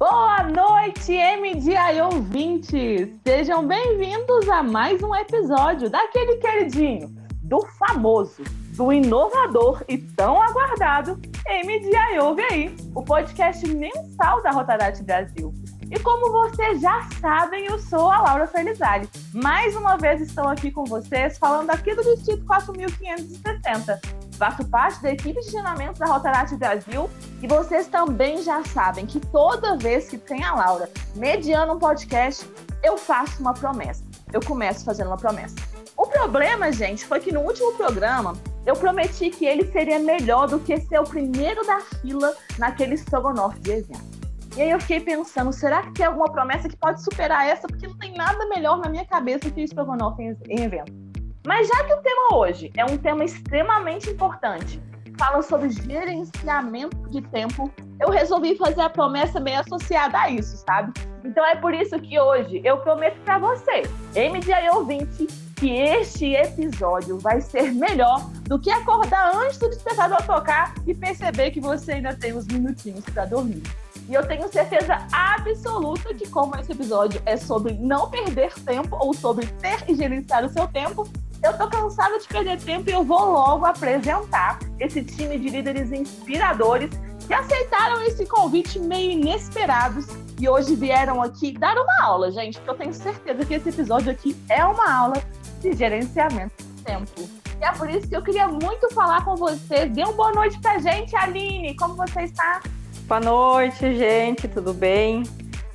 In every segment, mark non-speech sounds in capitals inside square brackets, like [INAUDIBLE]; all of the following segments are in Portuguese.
Boa noite, MDI ouvintes! Sejam bem-vindos a mais um episódio daquele queridinho, do famoso, do inovador e tão aguardado MDI Ouve Aí, o podcast mensal da Rotaract Brasil. E como vocês já sabem, eu sou a Laura Felizari. Mais uma vez estou aqui com vocês falando aqui do Distrito 4560, Faço parte da equipe de treinamento da Rotaract Brasil e vocês também já sabem que toda vez que tem a Laura mediando um podcast, eu faço uma promessa. Eu começo fazendo uma promessa. O problema, gente, foi que no último programa eu prometi que ele seria melhor do que ser o primeiro da fila naquele estrogonofe de evento. E aí eu fiquei pensando, será que tem alguma promessa que pode superar essa? Porque não tem nada melhor na minha cabeça que estrogonofe em, em evento. Mas já que o tema hoje é um tema extremamente importante, fala sobre gerenciamento de tempo, eu resolvi fazer a promessa meio associada a isso, sabe? Então é por isso que hoje eu prometo para você, MDI ouvinte, que este episódio vai ser melhor do que acordar antes do despertador tocar e perceber que você ainda tem uns minutinhos para dormir. E eu tenho certeza absoluta que, como esse episódio é sobre não perder tempo ou sobre ter e gerenciar o seu tempo, eu tô cansada de perder tempo e eu vou logo apresentar esse time de líderes inspiradores que aceitaram esse convite meio inesperados e hoje vieram aqui dar uma aula, gente, porque eu tenho certeza que esse episódio aqui é uma aula de gerenciamento de tempo. E é por isso que eu queria muito falar com vocês. Dê uma boa noite pra gente, Aline. Como você está? Boa noite, gente. Tudo bem?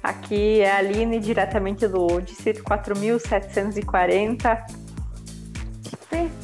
Aqui é a Aline, diretamente do Distrito 4740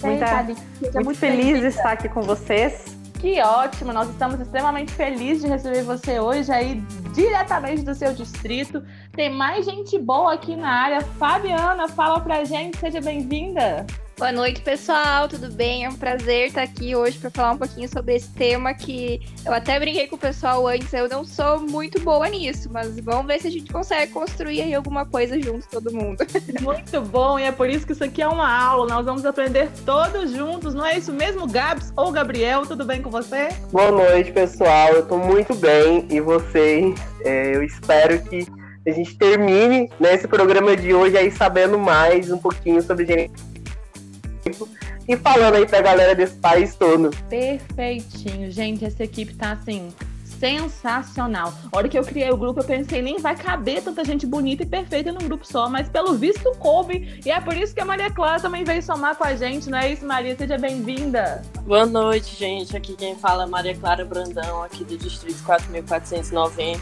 Muita, muito feliz de estar aqui com vocês. Que ótimo, nós estamos extremamente felizes de receber você hoje aí diretamente do seu distrito. Tem mais gente boa aqui na área. Fabiana, fala pra gente, seja bem-vinda. Boa noite, pessoal. Tudo bem? É um prazer estar aqui hoje para falar um pouquinho sobre esse tema que eu até brinquei com o pessoal antes. Eu não sou muito boa nisso, mas vamos ver se a gente consegue construir aí alguma coisa junto, todo mundo. [LAUGHS] Muito bom, e é por isso que isso aqui é uma aula. Nós vamos aprender todos juntos, não é isso mesmo, Gabs ou Gabriel? Tudo bem com você? Boa noite, pessoal. Eu tô muito bem e vocês? É, eu espero que a gente termine nesse programa de hoje aí sabendo mais um pouquinho sobre gerenciamento e falando aí pra galera desse país todo. Perfeitinho. Gente, essa equipe tá assim. Sensacional. A hora que eu criei o grupo, eu pensei, nem vai caber tanta gente bonita e perfeita num grupo só, mas pelo visto coube. E é por isso que a Maria Clara também veio somar com a gente, não é isso, Maria? Seja bem-vinda. Boa noite, gente. Aqui quem fala é Maria Clara Brandão, aqui do Distrito 4490.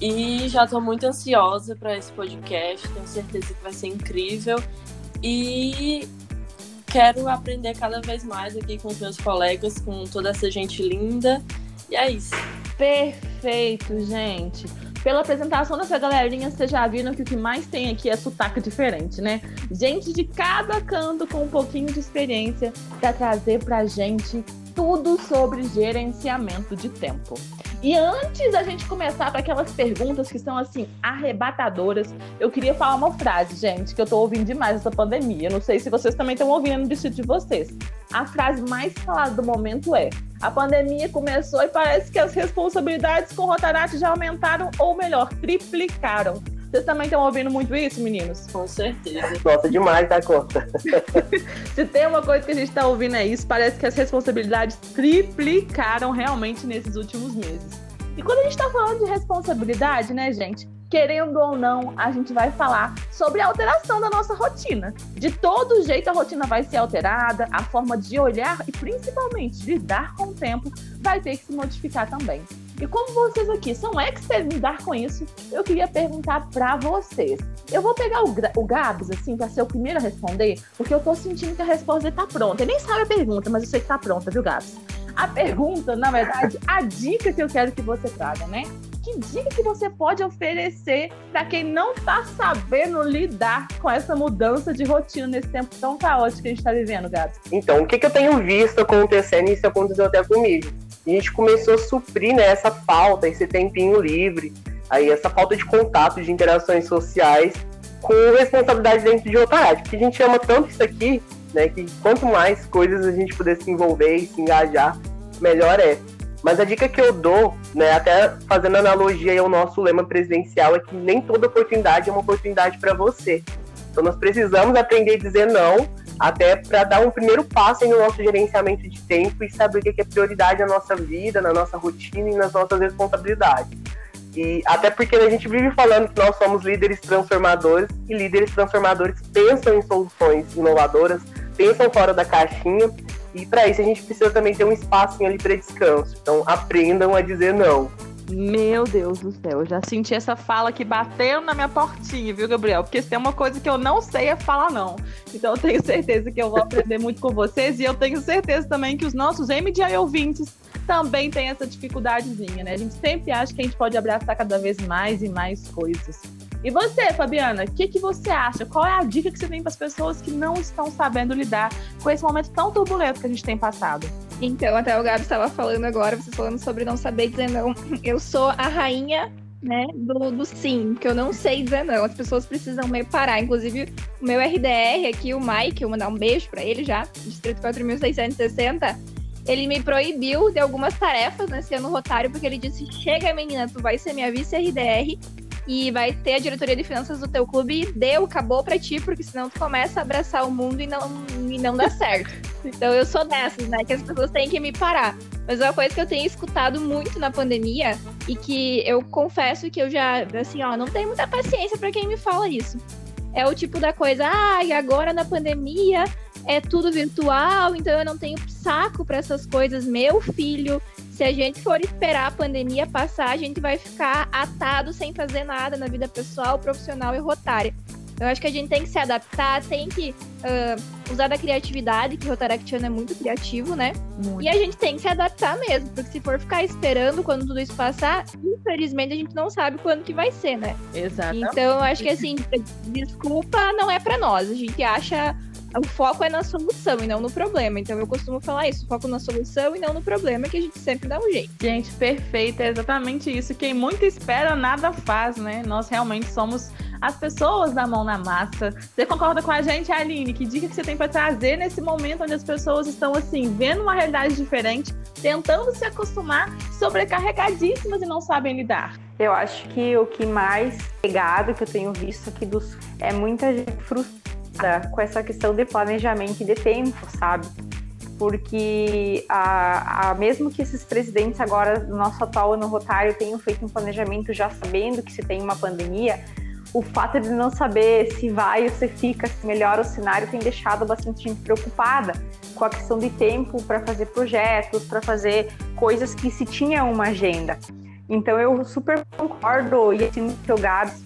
E já estou muito ansiosa para esse podcast, tenho certeza que vai ser incrível. E quero aprender cada vez mais aqui com os meus colegas, com toda essa gente linda. E é isso. Perfeito, gente. Pela apresentação dessa galerinha, vocês já viram que o que mais tem aqui é sotaque diferente, né? Gente de cada canto com um pouquinho de experiência para trazer pra gente tudo sobre gerenciamento de tempo. E antes da gente começar para aquelas perguntas que são assim arrebatadoras, eu queria falar uma frase, gente, que eu tô ouvindo demais essa pandemia. Eu não sei se vocês também estão ouvindo no distrito de vocês. A frase mais falada do momento é: a pandemia começou e parece que as responsabilidades com o Rotaract já aumentaram, ou melhor, triplicaram. Vocês também estão ouvindo muito isso, meninos? Com certeza. Gosta demais da conta. [LAUGHS] Se tem uma coisa que a gente está ouvindo é isso, parece que as responsabilidades triplicaram realmente nesses últimos meses. E quando a gente está falando de responsabilidade, né, gente? Querendo ou não, a gente vai falar sobre a alteração da nossa rotina. De todo jeito, a rotina vai ser alterada, a forma de olhar e principalmente lidar com o tempo vai ter que se modificar também. E como vocês aqui são experts em lidar com isso, eu queria perguntar para vocês. Eu vou pegar o, o Gabs, assim, para ser o primeiro a responder, porque eu tô sentindo que a resposta tá pronta. Ele nem sabe a pergunta, mas eu sei que tá pronta, viu, Gabs? A pergunta, na verdade, a dica que eu quero que você traga, né? Que dica que você pode oferecer para quem não tá sabendo lidar com essa mudança de rotina nesse tempo tão caótico que a gente tá vivendo, Gabs? Então, o que, que eu tenho visto acontecendo, e isso aconteceu até comigo a gente começou a suprir né, essa falta, esse tempinho livre, aí essa falta de contato, de interações sociais com responsabilidade dentro de outra área. Porque a gente ama tanto isso aqui, né, que quanto mais coisas a gente puder se envolver e se engajar, melhor é. Mas a dica que eu dou, né, até fazendo analogia ao nosso lema presidencial, é que nem toda oportunidade é uma oportunidade para você. Então nós precisamos aprender a dizer não, até para dar um primeiro passo no nosso gerenciamento de tempo e saber o que é prioridade na nossa vida, na nossa rotina e nas nossas responsabilidades. E até porque a gente vive falando que nós somos líderes transformadores e líderes transformadores pensam em soluções inovadoras, pensam fora da caixinha e para isso a gente precisa também ter um espacinho ali para descanso. Então aprendam a dizer não. Meu Deus do céu, eu já senti essa fala que bateu na minha portinha, viu, Gabriel? Porque se tem uma coisa que eu não sei é falar não. Então eu tenho certeza que eu vou aprender muito com vocês e eu tenho certeza também que os nossos MDI ouvintes também têm essa dificuldadezinha, né? A gente sempre acha que a gente pode abraçar cada vez mais e mais coisas. E você, Fabiana, o que, que você acha? Qual é a dica que você tem para as pessoas que não estão sabendo lidar com esse momento tão turbulento que a gente tem passado? Então, até o Gabi estava falando agora, você falando sobre não saber dizer não. Eu sou a rainha né, do, do sim, que eu não sei dizer não. As pessoas precisam me parar. Inclusive, o meu RDR aqui, o Mike, eu vou mandar um beijo para ele já, Distrito 4660, ele me proibiu de algumas tarefas nesse ano rotário, porque ele disse: chega, menina, tu vai ser minha vice-RDR e vai ter a diretoria de finanças do teu clube deu, acabou pra ti, porque senão tu começa a abraçar o mundo e não, e não dá certo. Então eu sou dessas, né? Que as pessoas têm que me parar. Mas uma coisa que eu tenho escutado muito na pandemia e que eu confesso que eu já, assim, ó, não tenho muita paciência para quem me fala isso. É o tipo da coisa, ah, e agora na pandemia é tudo virtual, então eu não tenho saco para essas coisas. Meu filho, se a gente for esperar a pandemia passar, a gente vai ficar atado sem fazer nada na vida pessoal, profissional e rotária. Eu acho que a gente tem que se adaptar, tem que uh, usar da criatividade, que o Rotaractiano é muito criativo, né? Muito. E a gente tem que se adaptar mesmo, porque se for ficar esperando quando tudo isso passar, infelizmente a gente não sabe quando que vai ser, né? Exato. Então eu acho que assim, desculpa não é para nós. A gente acha o foco é na solução e não no problema. Então eu costumo falar isso, foco na solução e não no problema, que a gente sempre dá um jeito. Gente, perfeito, é exatamente isso. Quem muito espera, nada faz, né? Nós realmente somos as pessoas da mão na massa. Você concorda com a gente, Aline? Que dica que você tem para trazer nesse momento onde as pessoas estão assim, vendo uma realidade diferente, tentando se acostumar, sobrecarregadíssimas e não sabem lidar? Eu acho que o que mais pegado que eu tenho visto aqui dos é muita gente frustrada com essa questão de planejamento e de tempo, sabe? Porque a, a, mesmo que esses presidentes agora, no nosso atual ano rotário, tenham feito um planejamento já sabendo que se tem uma pandemia, o fato de não saber se vai ou se fica, se melhora o cenário, tem deixado bastante gente preocupada com a questão de tempo para fazer projetos, para fazer coisas que se tinha uma agenda. Então eu super concordo, e assim que o Gabs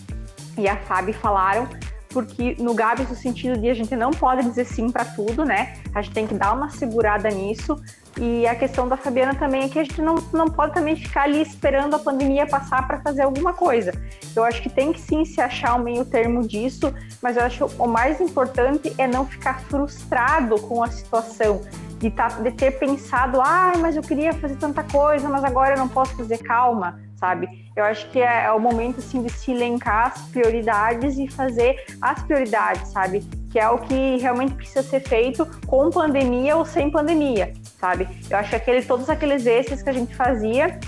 e a Fábio falaram, porque no Gabs o sentido de a gente não pode dizer sim para tudo, né? A gente tem que dar uma segurada nisso. E a questão da Fabiana também é que a gente não, não pode também ficar ali esperando a pandemia passar para fazer alguma coisa. Eu acho que tem que sim se achar um meio termo disso, mas eu acho que o mais importante é não ficar frustrado com a situação, de, tá, de ter pensado, ah, mas eu queria fazer tanta coisa, mas agora eu não posso fazer calma sabe? Eu acho que é, é, o momento assim de se elencar as prioridades e fazer as prioridades, sabe? Que é o que realmente precisa ser feito com pandemia ou sem pandemia, sabe? Eu acho que aquele, todos aqueles extras que a gente fazia,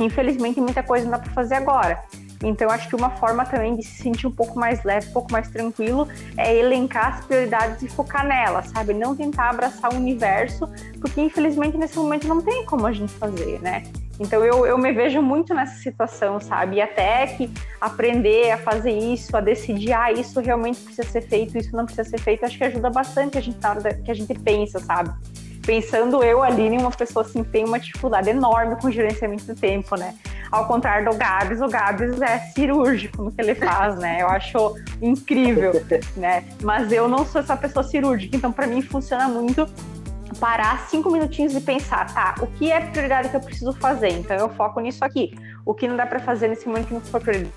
infelizmente muita coisa não dá para fazer agora. Então, acho que uma forma também de se sentir um pouco mais leve, um pouco mais tranquilo, é elencar as prioridades e focar nelas, sabe? Não tentar abraçar o universo, porque infelizmente nesse momento não tem como a gente fazer, né? Então eu, eu me vejo muito nessa situação, sabe? E até que aprender a fazer isso, a decidir, ah, isso realmente precisa ser feito, isso não precisa ser feito, acho que ajuda bastante a gente na hora que a gente pensa, sabe? Pensando eu, Aline, uma pessoa assim, tem uma dificuldade enorme com gerenciamento do tempo, né? Ao contrário do Gabs, o Gabs é cirúrgico no que ele faz, né? Eu acho incrível, [LAUGHS] né? Mas eu não sou essa pessoa cirúrgica, então para mim funciona muito parar cinco minutinhos e pensar, tá, o que é prioridade que eu preciso fazer? Então eu foco nisso aqui. O que não dá para fazer nesse momento que não for prioridade?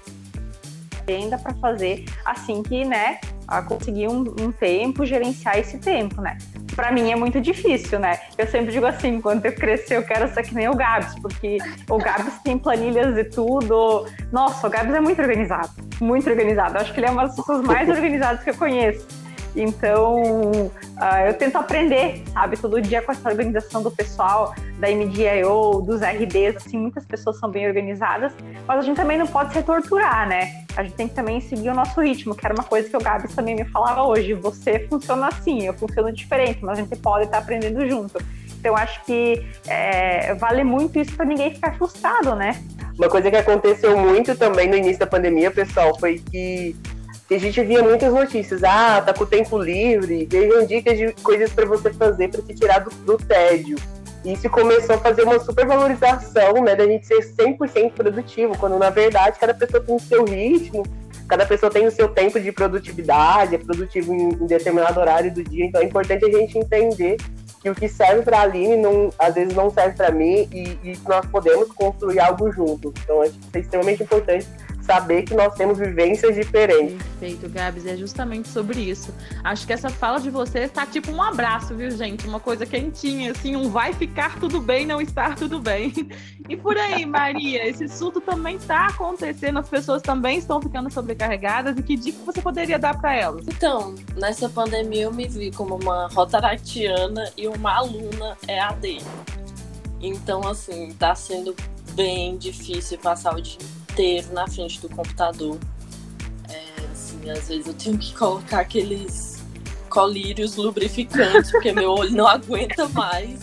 Ainda para fazer assim que, né, conseguir um, um, tempo, gerenciar esse tempo, né? Para mim é muito difícil, né? Eu sempre digo assim, quando eu crescer eu quero ser que nem o Gabs, porque o Gabs tem planilhas e tudo. Nossa, o Gabs é muito organizado, muito organizado. Eu acho que ele é uma das pessoas mais [LAUGHS] organizadas que eu conheço. Então, uh, eu tento aprender, sabe, todo dia com essa organização do pessoal, da MDIO, dos RDs, assim, muitas pessoas são bem organizadas, mas a gente também não pode se torturar, né? A gente tem que também seguir o nosso ritmo, que era uma coisa que o Gabs também me falava hoje. Você funciona assim, eu funciono diferente, mas a gente pode estar aprendendo junto. Então, acho que é, vale muito isso para ninguém ficar frustrado, né? Uma coisa que aconteceu muito também no início da pandemia, pessoal, foi que a gente via muitas notícias. Ah, tá com tempo livre, vejam dicas de coisas para você fazer para se tirar do, do tédio. E isso começou a fazer uma supervalorização, né, da gente ser 100% produtivo, quando na verdade cada pessoa tem o seu ritmo, cada pessoa tem o seu tempo de produtividade, é produtivo em, em determinado horário do dia, então é importante a gente entender que o que serve para a Aline não, às vezes não serve para mim e, e nós podemos construir algo juntos. Então acho que isso é extremamente importante saber que nós temos vivências diferentes. Perfeito, Gabs, é justamente sobre isso. Acho que essa fala de você está tipo um abraço, viu, gente? Uma coisa quentinha, assim, um vai ficar tudo bem, não estar tudo bem. E por aí, Maria, esse surto também está acontecendo, as pessoas também estão ficando sobrecarregadas. E que dica você poderia dar para elas? Então, nessa pandemia eu me vi como uma rotaractiana e uma aluna EAD. Então, assim, tá sendo bem difícil passar o dia inteiro na frente do computador. É, assim, às vezes eu tenho que colocar aqueles colírios lubrificantes, porque meu olho não [LAUGHS] aguenta mais.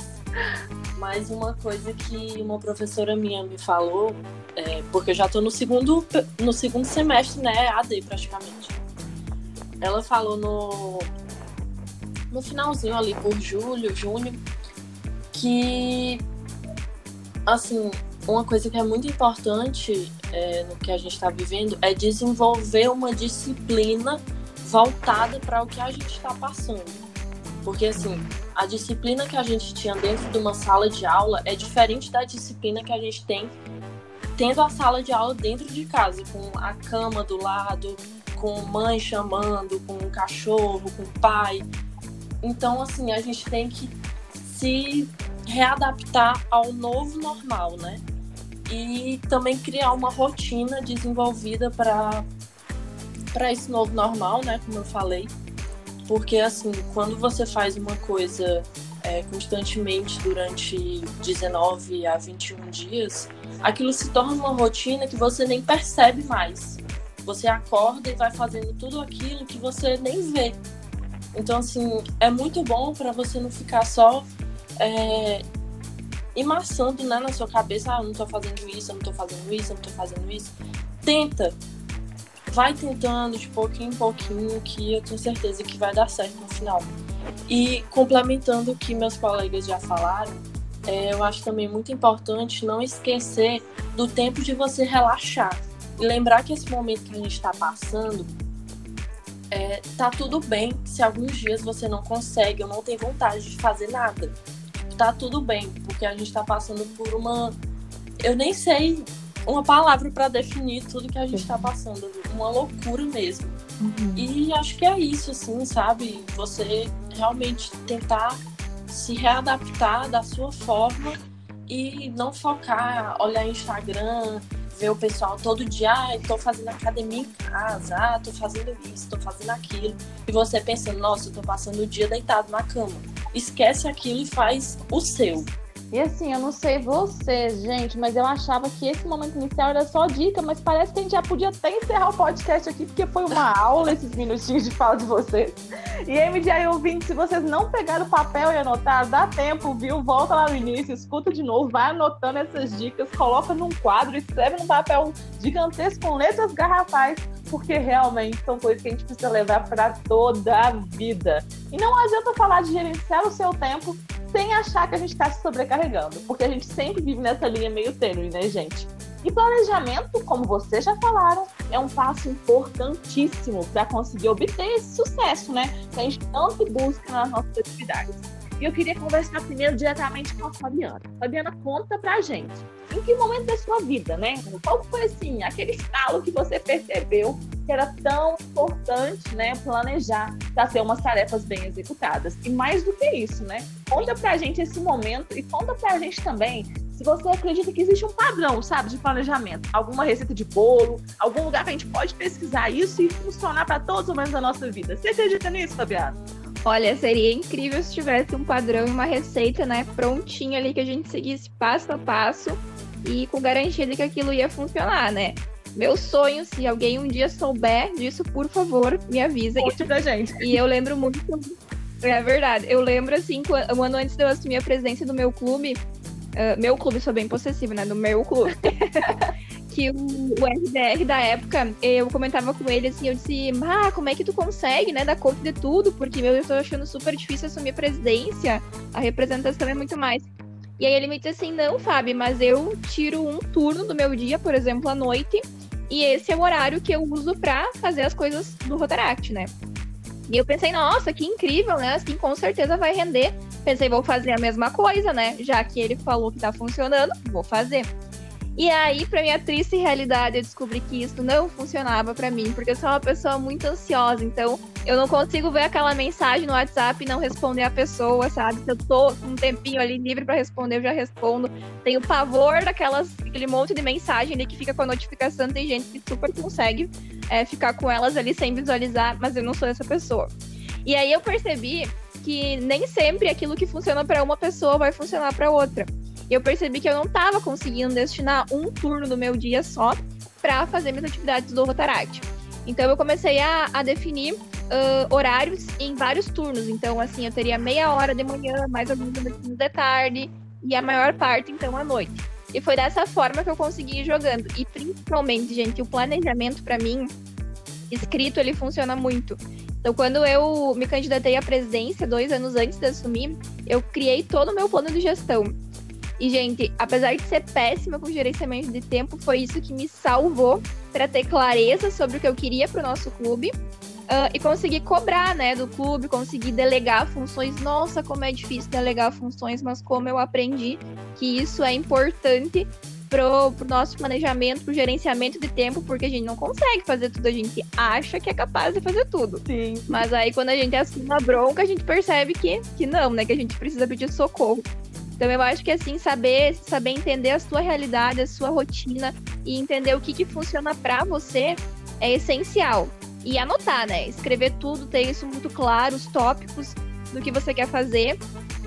Mas uma coisa que uma professora minha me falou, é, porque eu já estou no segundo, no segundo semestre, né? AD praticamente. Ela falou no, no finalzinho ali, por julho, junho, que assim, uma coisa que é muito importante é, no que a gente está vivendo é desenvolver uma disciplina voltada para o que a gente está passando. Porque, assim, a disciplina que a gente tinha dentro de uma sala de aula é diferente da disciplina que a gente tem tendo a sala de aula dentro de casa, com a cama do lado, com mãe chamando, com o cachorro, com o pai. Então, assim, a gente tem que se readaptar ao novo normal, né? E também criar uma rotina desenvolvida para para esse novo normal, né, como eu falei. Porque assim, quando você faz uma coisa é, constantemente durante 19 a 21 dias, aquilo se torna uma rotina que você nem percebe mais. Você acorda e vai fazendo tudo aquilo que você nem vê. Então, assim, é muito bom para você não ficar só é, maçando né, na sua cabeça, ah, eu não tô fazendo isso, eu não tô fazendo isso, eu não tô fazendo isso. Tenta. Vai tentando de pouquinho em pouquinho, que eu tenho certeza que vai dar certo no final. E complementando o que meus colegas já falaram, é, eu acho também muito importante não esquecer do tempo de você relaxar. E lembrar que esse momento que a gente está passando, é, tá tudo bem se alguns dias você não consegue ou não tem vontade de fazer nada tá tudo bem, porque a gente tá passando por uma. Eu nem sei uma palavra para definir tudo que a gente tá passando. Uma loucura mesmo. Uhum. E acho que é isso, assim, sabe? Você realmente tentar se readaptar da sua forma e não focar, olhar Instagram, ver o pessoal todo dia, ah, tô fazendo academia em casa, ah, tô fazendo isso, tô fazendo aquilo. E você pensando, nossa, eu tô passando o dia deitado na cama esquece aquilo e faz o seu. E assim, eu não sei vocês, gente, mas eu achava que esse momento inicial era só dica, mas parece que a gente já podia até encerrar o podcast aqui, porque foi uma [LAUGHS] aula esses minutinhos de fala de vocês. E MDI ouvinte, se vocês não pegaram o papel e anotar, dá tempo, viu? Volta lá no início, escuta de novo, vai anotando essas dicas, coloca num quadro, escreve num papel gigantesco com letras garrafais porque realmente são coisas que a gente precisa levar para toda a vida. E não adianta falar de gerenciar o seu tempo sem achar que a gente está se sobrecarregando, porque a gente sempre vive nessa linha meio tênue, né, gente? E planejamento, como vocês já falaram, é um passo importantíssimo para conseguir obter esse sucesso, né? Que a gente tanto busca nas nossas atividades. E eu queria conversar primeiro diretamente com a Fabiana. Fabiana, conta pra gente. Em que momento da sua vida, né? Qual foi, assim, aquele estalo que você percebeu que era tão importante, né, planejar para ter umas tarefas bem executadas? E mais do que isso, né? Conta pra gente esse momento e conta pra gente também se você acredita que existe um padrão, sabe, de planejamento, alguma receita de bolo, algum lugar que a gente pode pesquisar isso e funcionar para todos os menos da nossa vida. Você acredita nisso, Fabiana? Olha, seria incrível se tivesse um padrão e uma receita, né, prontinha ali que a gente seguisse passo a passo e com garantia de que aquilo ia funcionar, né? Meu sonho, se alguém um dia souber disso, por favor, me avisa. Conte pra gente. E eu lembro muito. É verdade. Eu lembro, assim, um ano antes de eu assumir a presidência do meu clube, uh, meu clube, sou bem possessiva, né? Do meu clube. [LAUGHS] que o, o RDR da época, eu comentava com ele assim, eu disse, ah, como é que tu consegue, né, dar conta de tudo? Porque, meu, eu tô achando super difícil assumir a presidência, a representação é muito mais. E aí ele me disse assim, não, Fábio, mas eu tiro um turno do meu dia, por exemplo, à noite, e esse é o horário que eu uso para fazer as coisas do Rotaract, né? E eu pensei, nossa, que incrível, né? Assim, com certeza vai render. Pensei, vou fazer a mesma coisa, né? Já que ele falou que tá funcionando, vou fazer. E aí, pra minha triste realidade, eu descobri que isso não funcionava para mim, porque eu sou uma pessoa muito ansiosa, então eu não consigo ver aquela mensagem no WhatsApp e não responder a pessoa, sabe? Se eu tô com um tempinho ali livre para responder, eu já respondo. Tenho pavor daquelas, aquele monte de mensagem ali que fica com a notificação, tem gente que super consegue é, ficar com elas ali sem visualizar, mas eu não sou essa pessoa. E aí eu percebi que nem sempre aquilo que funciona para uma pessoa vai funcionar para outra. Eu percebi que eu não estava conseguindo destinar um turno do meu dia só para fazer minhas atividades do Rotaract. Então eu comecei a, a definir uh, horários em vários turnos. Então, assim, eu teria meia hora de manhã, mais alguns minutos de tarde, e a maior parte, então, à noite. E foi dessa forma que eu consegui ir jogando. E principalmente, gente, o planejamento para mim, escrito, ele funciona muito. Então, quando eu me candidatei à presidência, dois anos antes de assumir, eu criei todo o meu plano de gestão. E, gente, apesar de ser péssima com gerenciamento de tempo, foi isso que me salvou para ter clareza sobre o que eu queria para o nosso clube uh, e conseguir cobrar, né, do clube, conseguir delegar funções. Nossa, como é difícil delegar funções, mas como eu aprendi que isso é importante pro, pro nosso planejamento, pro gerenciamento de tempo, porque a gente não consegue fazer tudo, a gente acha que é capaz de fazer tudo. Sim. Mas aí quando a gente assume a bronca, a gente percebe que, que não, né, que a gente precisa pedir socorro. Então eu acho que assim, saber, saber entender a sua realidade, a sua rotina e entender o que, que funciona para você é essencial. E anotar, né? Escrever tudo, ter isso muito claro, os tópicos do que você quer fazer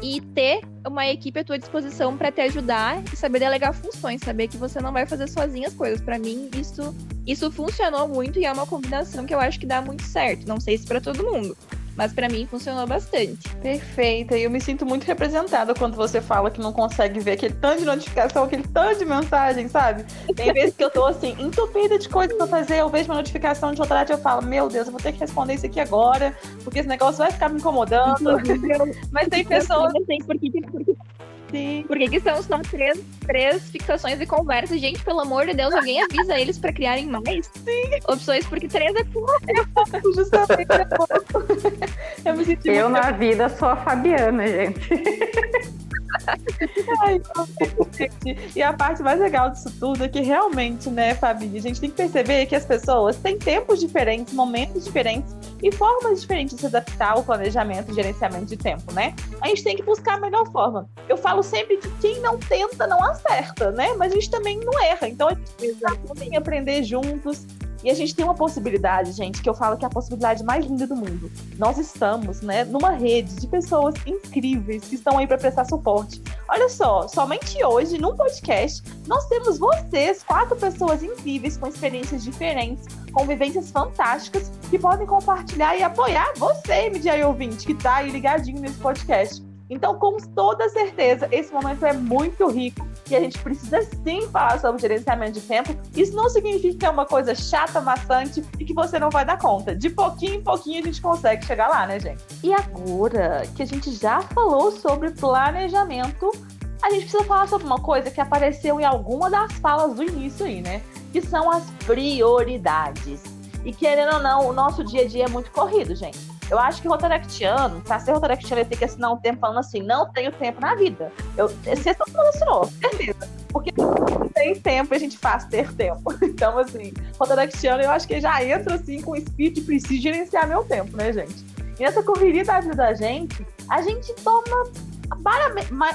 e ter uma equipe à tua disposição para te ajudar e saber delegar funções, saber que você não vai fazer sozinho as coisas. Para mim, isso isso funcionou muito e é uma combinação que eu acho que dá muito certo. Não sei se para todo mundo, mas para mim funcionou bastante. Perfeita. E eu me sinto muito representada quando você fala que não consegue ver aquele tanto de notificação, aquele tanto de mensagem, sabe? Tem vezes que eu tô assim, entupida de coisa pra fazer, eu vejo uma notificação de outra e eu falo, meu Deus, eu vou ter que responder isso aqui agora, porque esse negócio vai ficar me incomodando. Mas tem pessoas. Assim, porque, porque Sim. Por que, que são só três, três fixações de conversa? Gente, pelo amor de Deus, alguém avisa eles pra criarem mais Sim. opções, porque três é pouco. Justamente é pouco. Eu me senti Eu, na vida, sou a Fabiana, gente. Ai, e a parte mais legal disso tudo é que realmente, né, Fabi, a gente tem que perceber que as pessoas têm tempos diferentes, momentos diferentes e formas diferentes de se adaptar ao planejamento e gerenciamento de tempo, né? A gente tem que buscar a melhor forma. Eu falo sempre que quem não tenta não acerta, né? Mas a gente também não erra. Então a gente precisa aprender juntos e a gente tem uma possibilidade, gente, que eu falo que é a possibilidade mais linda do mundo. Nós estamos, né, numa rede de pessoas incríveis que estão aí para prestar suporte. Olha só, somente hoje, num podcast, nós temos vocês, quatro pessoas incríveis com experiências diferentes, com vivências fantásticas, que podem compartilhar e apoiar você, MDI ouvinte, que está aí ligadinho nesse podcast. Então, com toda certeza, esse momento é muito rico e a gente precisa sim falar sobre gerenciamento de tempo. Isso não significa que é uma coisa chata, maçante e que você não vai dar conta. De pouquinho em pouquinho a gente consegue chegar lá, né, gente? E agora que a gente já falou sobre planejamento, a gente precisa falar sobre uma coisa que apareceu em alguma das falas do início aí, né? Que são as prioridades. E querendo ou não, o nosso dia a dia é muito corrido, gente. Eu acho que rotaractiano, pra ser rotaractiano, ele tem que assinar um tempo falando assim, não tenho tempo na vida. Eu, você não assinou, certeza. Porque tem tempo a gente faz ter tempo. [LAUGHS] Então, assim, rotaractiano, eu acho que já entra assim com o espírito de preciso gerenciar meu tempo, né, gente? E nessa correria da vida da gente, a gente toma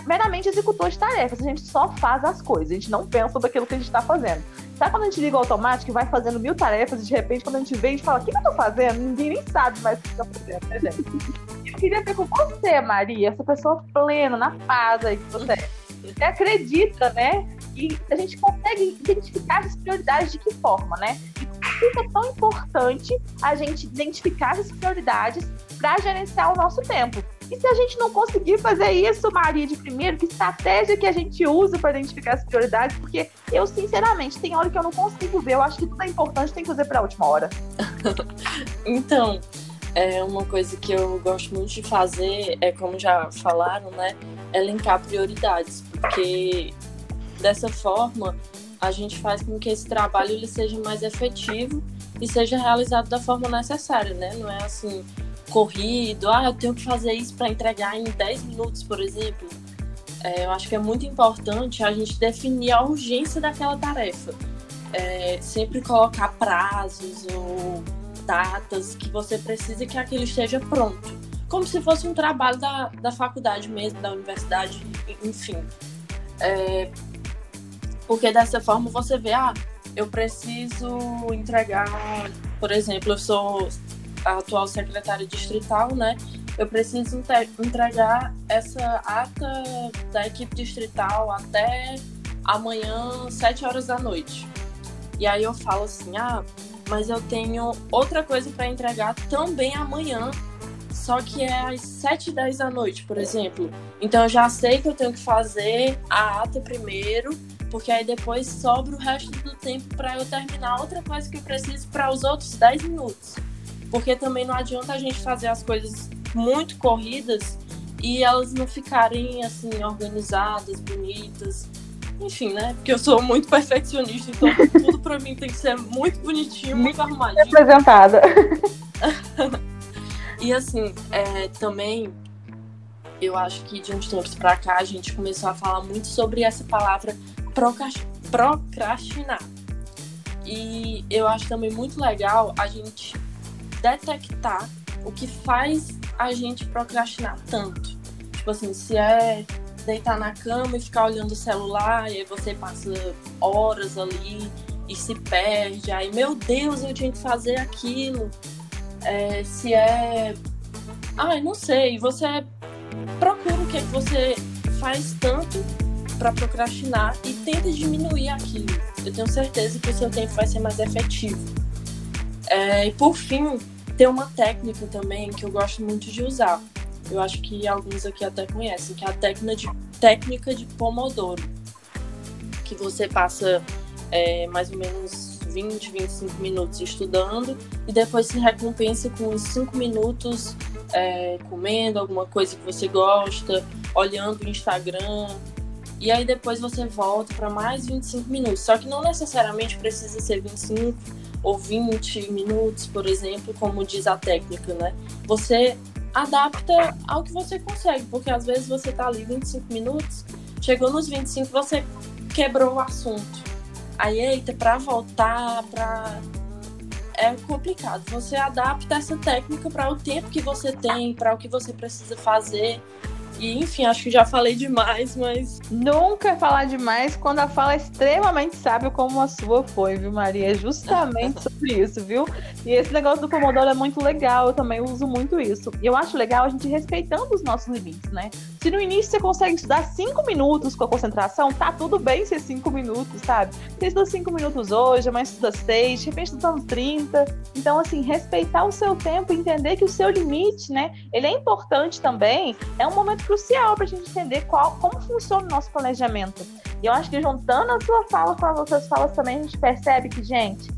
meramente executor de tarefas. A gente só faz as coisas, a gente não pensa daquilo que a gente está fazendo. Sabe quando a gente liga o automático e vai fazendo mil tarefas e de repente, quando a gente vê, a gente fala: O que, eu tô fazendo? Ninguém nem sabe mais o que eu tô fazendo, né, gente? Eu queria ver com você, Maria, essa pessoa plena, na paz aí que você é. Você acredita, né? E a gente consegue identificar as prioridades de que forma, né? Que é tão importante a gente identificar as prioridades para gerenciar o nosso tempo? E se a gente não conseguir fazer isso, Maria, de primeiro, que estratégia que a gente usa para identificar as prioridades? Porque eu, sinceramente, tem hora que eu não consigo ver. Eu acho que tudo é importante, tem que fazer para a última hora. [LAUGHS] então, é uma coisa que eu gosto muito de fazer, é como já falaram, né? É linkar prioridades, porque dessa forma a gente faz com que esse trabalho ele seja mais efetivo e seja realizado da forma necessária, né? Não é assim, corrido, ah, eu tenho que fazer isso para entregar em 10 minutos, por exemplo. É, eu acho que é muito importante a gente definir a urgência daquela tarefa. É, sempre colocar prazos ou datas que você precisa que aquilo esteja pronto. Como se fosse um trabalho da, da faculdade mesmo, da universidade, enfim. É, porque dessa forma você vê, ah, eu preciso entregar, por exemplo, eu sou a atual secretária distrital, né? Eu preciso entregar essa ata da equipe distrital até amanhã, 7 horas da noite. E aí eu falo assim: ah, mas eu tenho outra coisa para entregar também amanhã, só que é às 7 e 10 da noite, por exemplo. Então eu já sei que eu tenho que fazer a ata primeiro, porque aí depois sobra o resto do tempo para eu terminar outra coisa que eu preciso para os outros 10 minutos. Porque também não adianta a gente fazer as coisas muito corridas e elas não ficarem assim organizadas, bonitas. Enfim, né? Porque eu sou muito perfeccionista, então tudo para mim tem que ser muito bonitinho, muito arrumadinho. Representada. [LAUGHS] e assim, é, também eu acho que de uns tempos para cá a gente começou a falar muito sobre essa palavra procrastinar. E eu acho também muito legal a gente detectar o que faz a gente procrastinar tanto. Tipo assim, se é deitar na cama e ficar olhando o celular, e aí você passa horas ali e se perde. Aí, meu Deus, eu tinha que fazer aquilo. É, se é. Ai, não sei. Você procura o que, é que você faz tanto para procrastinar e tenta diminuir aquilo. Eu tenho certeza que o seu tempo vai ser mais efetivo. É, e por fim, tem uma técnica também que eu gosto muito de usar. Eu acho que alguns aqui até conhecem, que é a técnica de, técnica de Pomodoro. Que você passa é, mais ou menos 20, 25 minutos estudando e depois se recompensa com uns 5 minutos é, comendo alguma coisa que você gosta, olhando o Instagram. E aí depois você volta para mais 25 minutos. Só que não necessariamente precisa ser 25 ou 20 minutos, por exemplo, como diz a técnica, né? Você adapta ao que você consegue, porque às vezes você tá ali 25 minutos, chegou nos 25 você quebrou o assunto. Aí, eita, para voltar, para é complicado. Você adapta essa técnica para o tempo que você tem, para o que você precisa fazer. E, enfim, acho que já falei demais, mas. Nunca falar demais quando a fala é extremamente sábio como a sua foi, viu, Maria? É justamente [LAUGHS] sobre isso, viu? E esse negócio do Pomodoro é muito legal, eu também uso muito isso. E eu acho legal a gente respeitando os nossos limites, né? Se no início você consegue estudar cinco minutos com a concentração, tá tudo bem ser cinco minutos, sabe? Você estuda cinco minutos hoje, amanhã estuda seis, de repente estuda 30. Então, assim, respeitar o seu tempo, entender que o seu limite, né? Ele é importante também. É um momento crucial para a gente entender qual, como funciona o nosso planejamento. E eu acho que juntando a sua fala com as outras falas também, a gente percebe que, gente,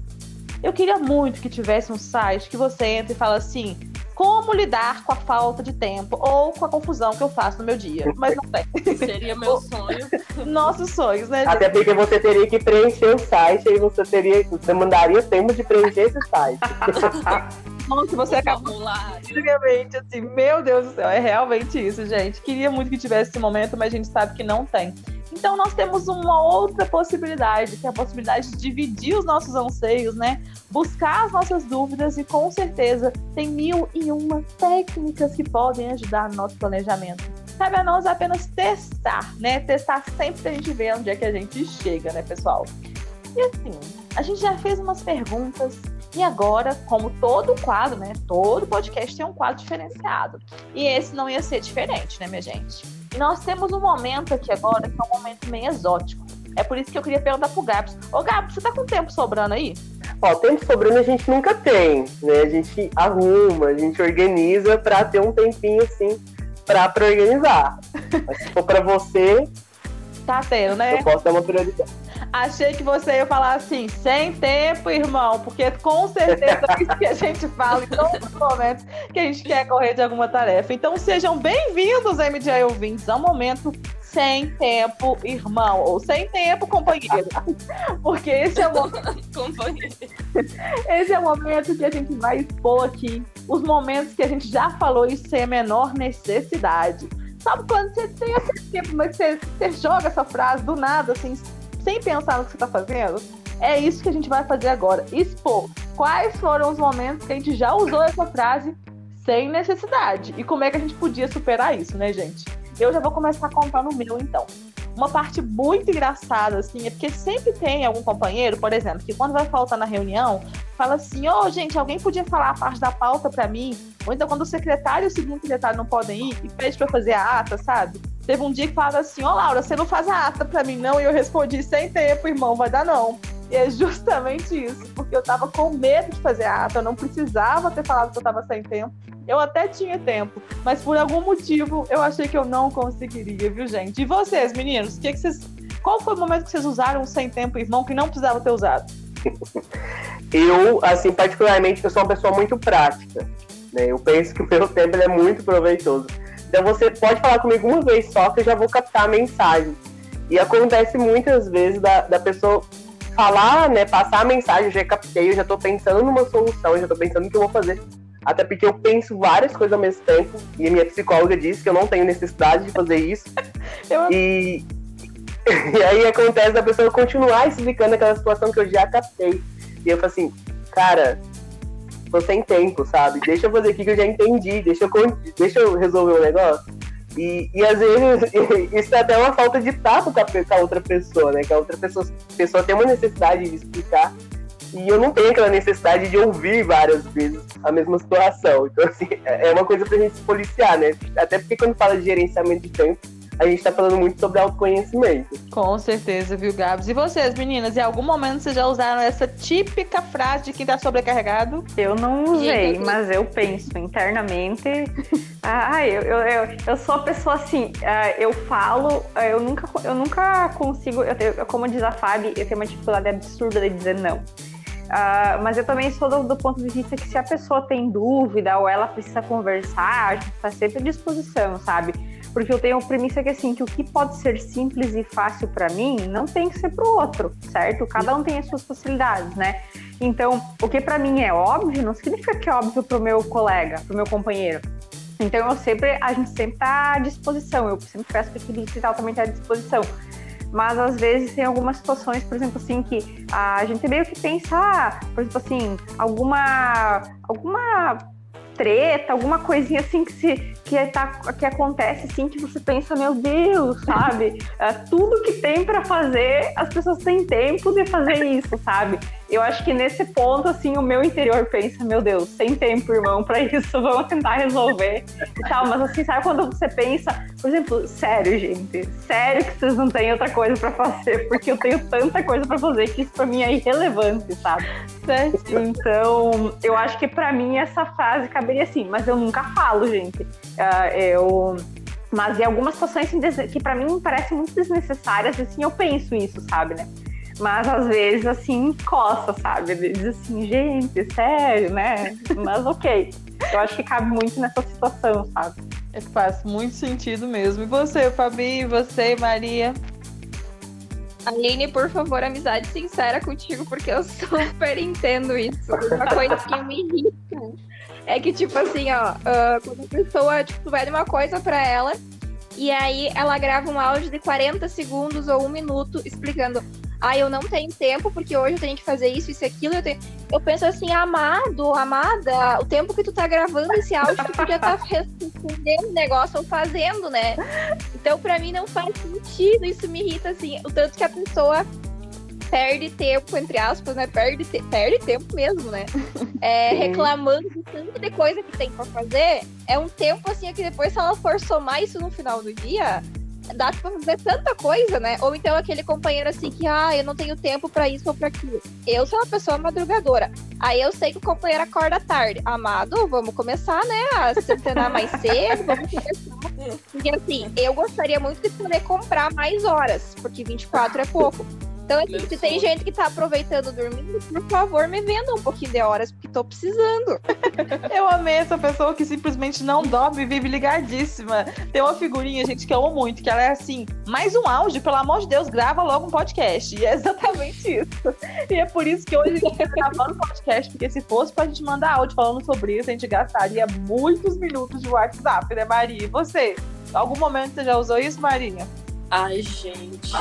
eu queria muito que tivesse um site que você entra e fala assim, como lidar com a falta de tempo ou com a confusão que eu faço no meu dia. Mas não tem. Seria meu sonho. [LAUGHS] Nossos sonhos, né? Até porque você teria que preencher o site e você teria. Você mandaria tempo de preencher esse site. [LAUGHS] Nossa, você acabou lá. Realmente, assim, meu Deus do céu, é realmente isso, gente. Queria muito que tivesse esse momento, mas a gente sabe que não tem. Então nós temos uma outra possibilidade, que é a possibilidade de dividir os nossos anseios, né? Buscar as nossas dúvidas e com certeza tem mil e uma técnicas que podem ajudar no nosso planejamento. cabe a nós apenas testar, né? Testar sempre pra gente ver onde é que a gente chega, né, pessoal? E assim, a gente já fez umas perguntas e agora, como todo quadro, né? Todo podcast tem um quadro diferenciado. E esse não ia ser diferente, né, minha gente? E nós temos um momento aqui agora que é um momento meio exótico. É por isso que eu queria perguntar pro Gabs. Ô, Gabs, você tá com tempo sobrando aí? Ó, tempo sobrando a gente nunca tem, né? A gente arruma, a gente organiza pra ter um tempinho assim pra organizar. Mas se for pra você, Tá tendo, né? eu posso dar uma prioridade. Achei que você ia falar assim, sem tempo, irmão, porque com certeza é isso que a gente fala em todos os momentos que a gente quer correr de alguma tarefa. Então sejam bem-vindos, MDI ouvintes, ao momento sem tempo, irmão, ou sem tempo, companheiro. Porque esse é o momento Companheiro. Esse é o momento que a gente vai expor aqui os momentos que a gente já falou e sem a menor necessidade. Sabe quando você tem aquele tempo, mas você, você joga essa frase do nada, assim, sem pensar no que você tá fazendo? É isso que a gente vai fazer agora. Expor quais foram os momentos que a gente já usou essa frase sem necessidade. E como é que a gente podia superar isso, né, gente? Eu já vou começar contando o meu, então. Uma parte muito engraçada, assim, é porque sempre tem algum companheiro, por exemplo, que quando vai faltar na reunião, fala assim: Ô, gente, alguém podia falar a parte da pauta pra mim? Ou então, quando o secretário e o segundo secretário não podem ir, e pede pra fazer a ata, sabe? Teve um dia que falaram assim: Ô, Laura, você não faz a ata pra mim, não? E eu respondi: sem tempo, irmão, vai dar não. E é justamente isso, porque eu tava com medo de fazer a ata, eu não precisava ter falado que eu tava sem tempo. Eu até tinha tempo, mas por algum motivo eu achei que eu não conseguiria, viu, gente? E vocês, meninos, que que vocês... qual foi o momento que vocês usaram sem tempo, irmão, que não precisava ter usado? [LAUGHS] Eu, assim, particularmente, eu sou uma pessoa muito prática. Né? Eu penso que o meu tempo é muito proveitoso. Então você pode falar comigo uma vez só que eu já vou captar a mensagem. E acontece muitas vezes da, da pessoa falar, né, passar a mensagem, eu já captei, eu já tô pensando numa solução, eu já tô pensando o que eu vou fazer. Até porque eu penso várias coisas ao mesmo tempo, e a minha psicóloga disse que eu não tenho necessidade de fazer isso. [LAUGHS] Eu- E, e aí acontece da pessoa continuar explicando aquela situação que eu já captei. E eu falo assim, cara, tô sem tempo, sabe? Deixa eu fazer aqui que eu já entendi, deixa eu, deixa eu resolver o negócio. E, e às vezes [LAUGHS] isso é até uma falta de tato com a, com a outra pessoa, né? Que a outra pessoa, pessoa tem uma necessidade de explicar e eu não tenho aquela necessidade de ouvir várias vezes a mesma situação. Então, assim, é é uma coisa pra gente se policiar, né? Até porque quando fala de gerenciamento de tempo, a gente tá falando muito sobre autoconhecimento. Com certeza, viu, Gabs? E vocês, meninas, em algum momento vocês já usaram essa típica frase de quem tá sobrecarregado? Eu não usei, mas eu penso internamente. [LAUGHS] Ah, eu, eu, eu, eu sou a pessoa assim, ah, eu falo, ah, eu nunca, eu nunca consigo, eu tenho- como diz a Fábio, eu tenho uma dificuldade absurda de dizer não. Ah, mas eu também sou do, do ponto de vista que se a pessoa tem dúvida ou ela precisa conversar, a gente tá sempre à disposição, sabe? Porque eu tenho a premissa que assim, que o que pode ser simples e fácil para mim, não tem que ser pro outro, certo? Cada um tem as suas facilidades, né? Então, o que para mim é óbvio, não significa que é óbvio pro meu colega, pro meu companheiro. Então, eu sempre, a gente sempre tá à disposição. Eu sempre peço que aquele digital também tá à disposição. Mas às vezes tem algumas situações, por exemplo, assim, que a gente meio que pensa, ah, por exemplo, assim, alguma alguma treta, alguma coisinha assim que se que, tá, que acontece assim que você pensa, meu Deus, sabe? É, tudo que tem para fazer, as pessoas têm tempo de fazer isso, sabe? Eu acho que nesse ponto, assim, o meu interior pensa, meu Deus, sem tempo, irmão, para [LAUGHS] isso, vamos tentar resolver e tal. Mas assim, sabe quando você pensa, por exemplo, sério, gente, sério que vocês não têm outra coisa para fazer, porque eu tenho tanta coisa para fazer que isso para mim é irrelevante, sabe? Então, eu acho que para mim essa frase caberia assim, mas eu nunca falo, gente. Ah, eu mas em algumas situações assim, que pra mim parecem muito desnecessárias, assim, eu penso isso, sabe, né? Mas às vezes, assim, coça, sabe? Diz assim, gente, sério, né? Mas [LAUGHS] ok. Eu acho que cabe muito nessa situação, sabe? É, Faz muito sentido mesmo. E você, Fabi? E você, Maria? Aline, por favor, amizade sincera contigo, porque eu [LAUGHS] super entendo isso. Uma coisa que me irrita é que, tipo assim, ó, ah, quando a pessoa, tipo, tu pede uma coisa pra ela e aí ela grava um áudio de 40 segundos ou um minuto explicando. Ah, eu não tenho tempo porque hoje eu tenho que fazer isso, isso e aquilo. Eu, tenho... eu penso assim, amado, amada, o tempo que tu tá gravando esse áudio, tu podia estar tá [LAUGHS] respondendo o negócio ou fazendo, né? Então, pra mim, não faz sentido. Isso me irrita, assim, o tanto que a pessoa perde tempo, entre aspas, né? Perde, te perde tempo mesmo, né? É, [LAUGHS] reclamando de tanto de coisa que tem pra fazer. É um tempo assim que depois, se ela for somar isso no final do dia, dá pra fazer tanta coisa, né? Ou então aquele companheiro assim que, ah, eu não tenho tempo para isso ou para aquilo. Eu sou uma pessoa madrugadora. Aí eu sei que o companheiro acorda tarde. Amado, vamos começar, né? A se treinar mais [LAUGHS] cedo, vamos começar. Porque assim, eu gostaria muito de poder comprar mais horas, porque 24 é pouco. Então, assim, se tem gente que tá aproveitando dormindo, por favor, me venda um pouquinho de horas, porque tô precisando. [LAUGHS] Eu amei essa pessoa que simplesmente não dorme e vive ligadíssima. Tem uma figurinha, gente, que eu amo muito, que ela é assim, mais um áudio, pelo amor de Deus, grava logo um podcast. E é exatamente isso. E é por isso que hoje a gente tá gravando podcast, porque se fosse pra gente mandar áudio falando sobre isso, a gente gastaria muitos minutos de WhatsApp, né, Maria? E você? Algum momento você já usou isso, Marinha? Ai, gente.